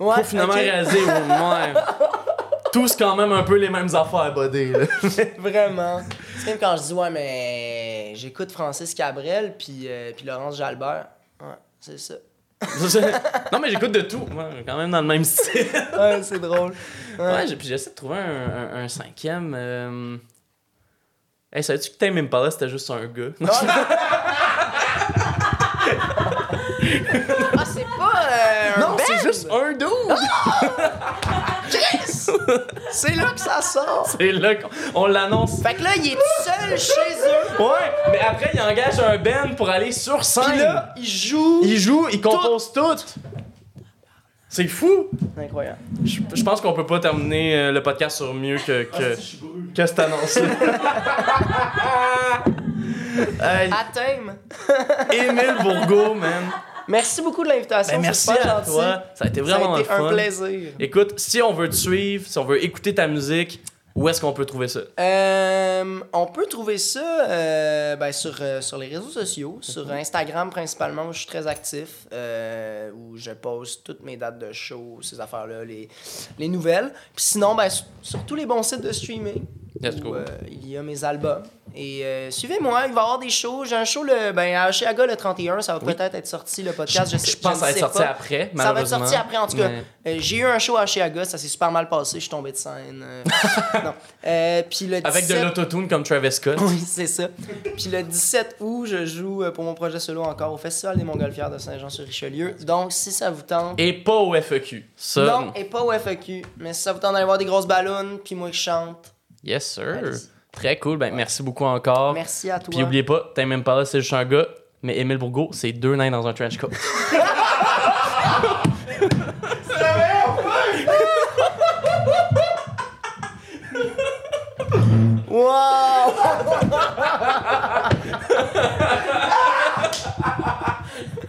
Ouais, Pour finalement ok. réaliser, ouais. Tous quand même un peu les mêmes affaires, buddy. là. Vraiment. C'est comme quand je dis, ouais, mais j'écoute Francis Cabrel puis, euh, puis Laurence Jalbert. Ouais, c'est ça. non, mais j'écoute de tout, moi, quand même dans le même style. Ouais, c'est drôle. Ouais. Ouais, j'ai- puis j'essaie de trouver un, un- un cinquième. euh... Hey, savais-tu que Tame Impala c'était juste un gars? Non, Ah, c'est pas euh, un non, c'est juste un dude! C'est là que ça sort! C'est là qu'on on l'annonce. Fait que là, il est tout seul chez eux. Ouais, mais après, il engage un band pour aller sur scène. Puis là, il joue. il joue, il compose tout. C'est fou! Incroyable. Je, je pense qu'on peut pas terminer euh, le podcast sur mieux que, que, brûlé. que cette annonce-là. Hey, À thème. Émile Bourgault, man. Merci beaucoup de l'invitation. Ben, merci à gentil. toi. Ça a été Ça vraiment a été le fun. un plaisir. Écoute, si on veut te suivre, si on veut écouter ta musique, où est-ce qu'on peut trouver ça? Euh, on peut trouver ça euh, ben, sur, euh, sur les réseaux sociaux, Mhm. sur Instagram principalement, où je suis très actif, où je poste toutes mes dates de show, ces affaires-là, les, les nouvelles. Puis sinon, ben, sur, sur tous les bons sites de streaming, Let's où go. euh, il y a mes albums. Et euh, suivez-moi, il va y avoir des shows. J'ai un show le, ben, à Oshiaga le 31, ça va Oui. peut-être être sorti le podcast. Je, sais- je pense que ça va être sorti pas. après, Ça va être sorti après, en tout cas. Mais- Euh, j'ai eu un show à Oshiaga, ça s'est super mal passé, je suis tombé de scène. euh, non. Puis le Avec de 17 l'autotune comme Travis Scott. oui, c'est ça. Puis le 17 août, je joue pour mon projet solo encore au Festival des Montgolfières de Saint-Jean-sur-Richelieu. Donc, si ça vous tente. Et pas au FEQ. Ça, Non, et pas au FAQ. Mais si ça vous tente d'aller voir des grosses ballons, puis moi qui chante. Yes, sir. Très cool. Ben, merci beaucoup encore. Merci à toi. Puis oubliez pas, Tame Impala, c'est juste un gars, mais Émile Bourgault, c'est deux nains dans un trench coat. Wow!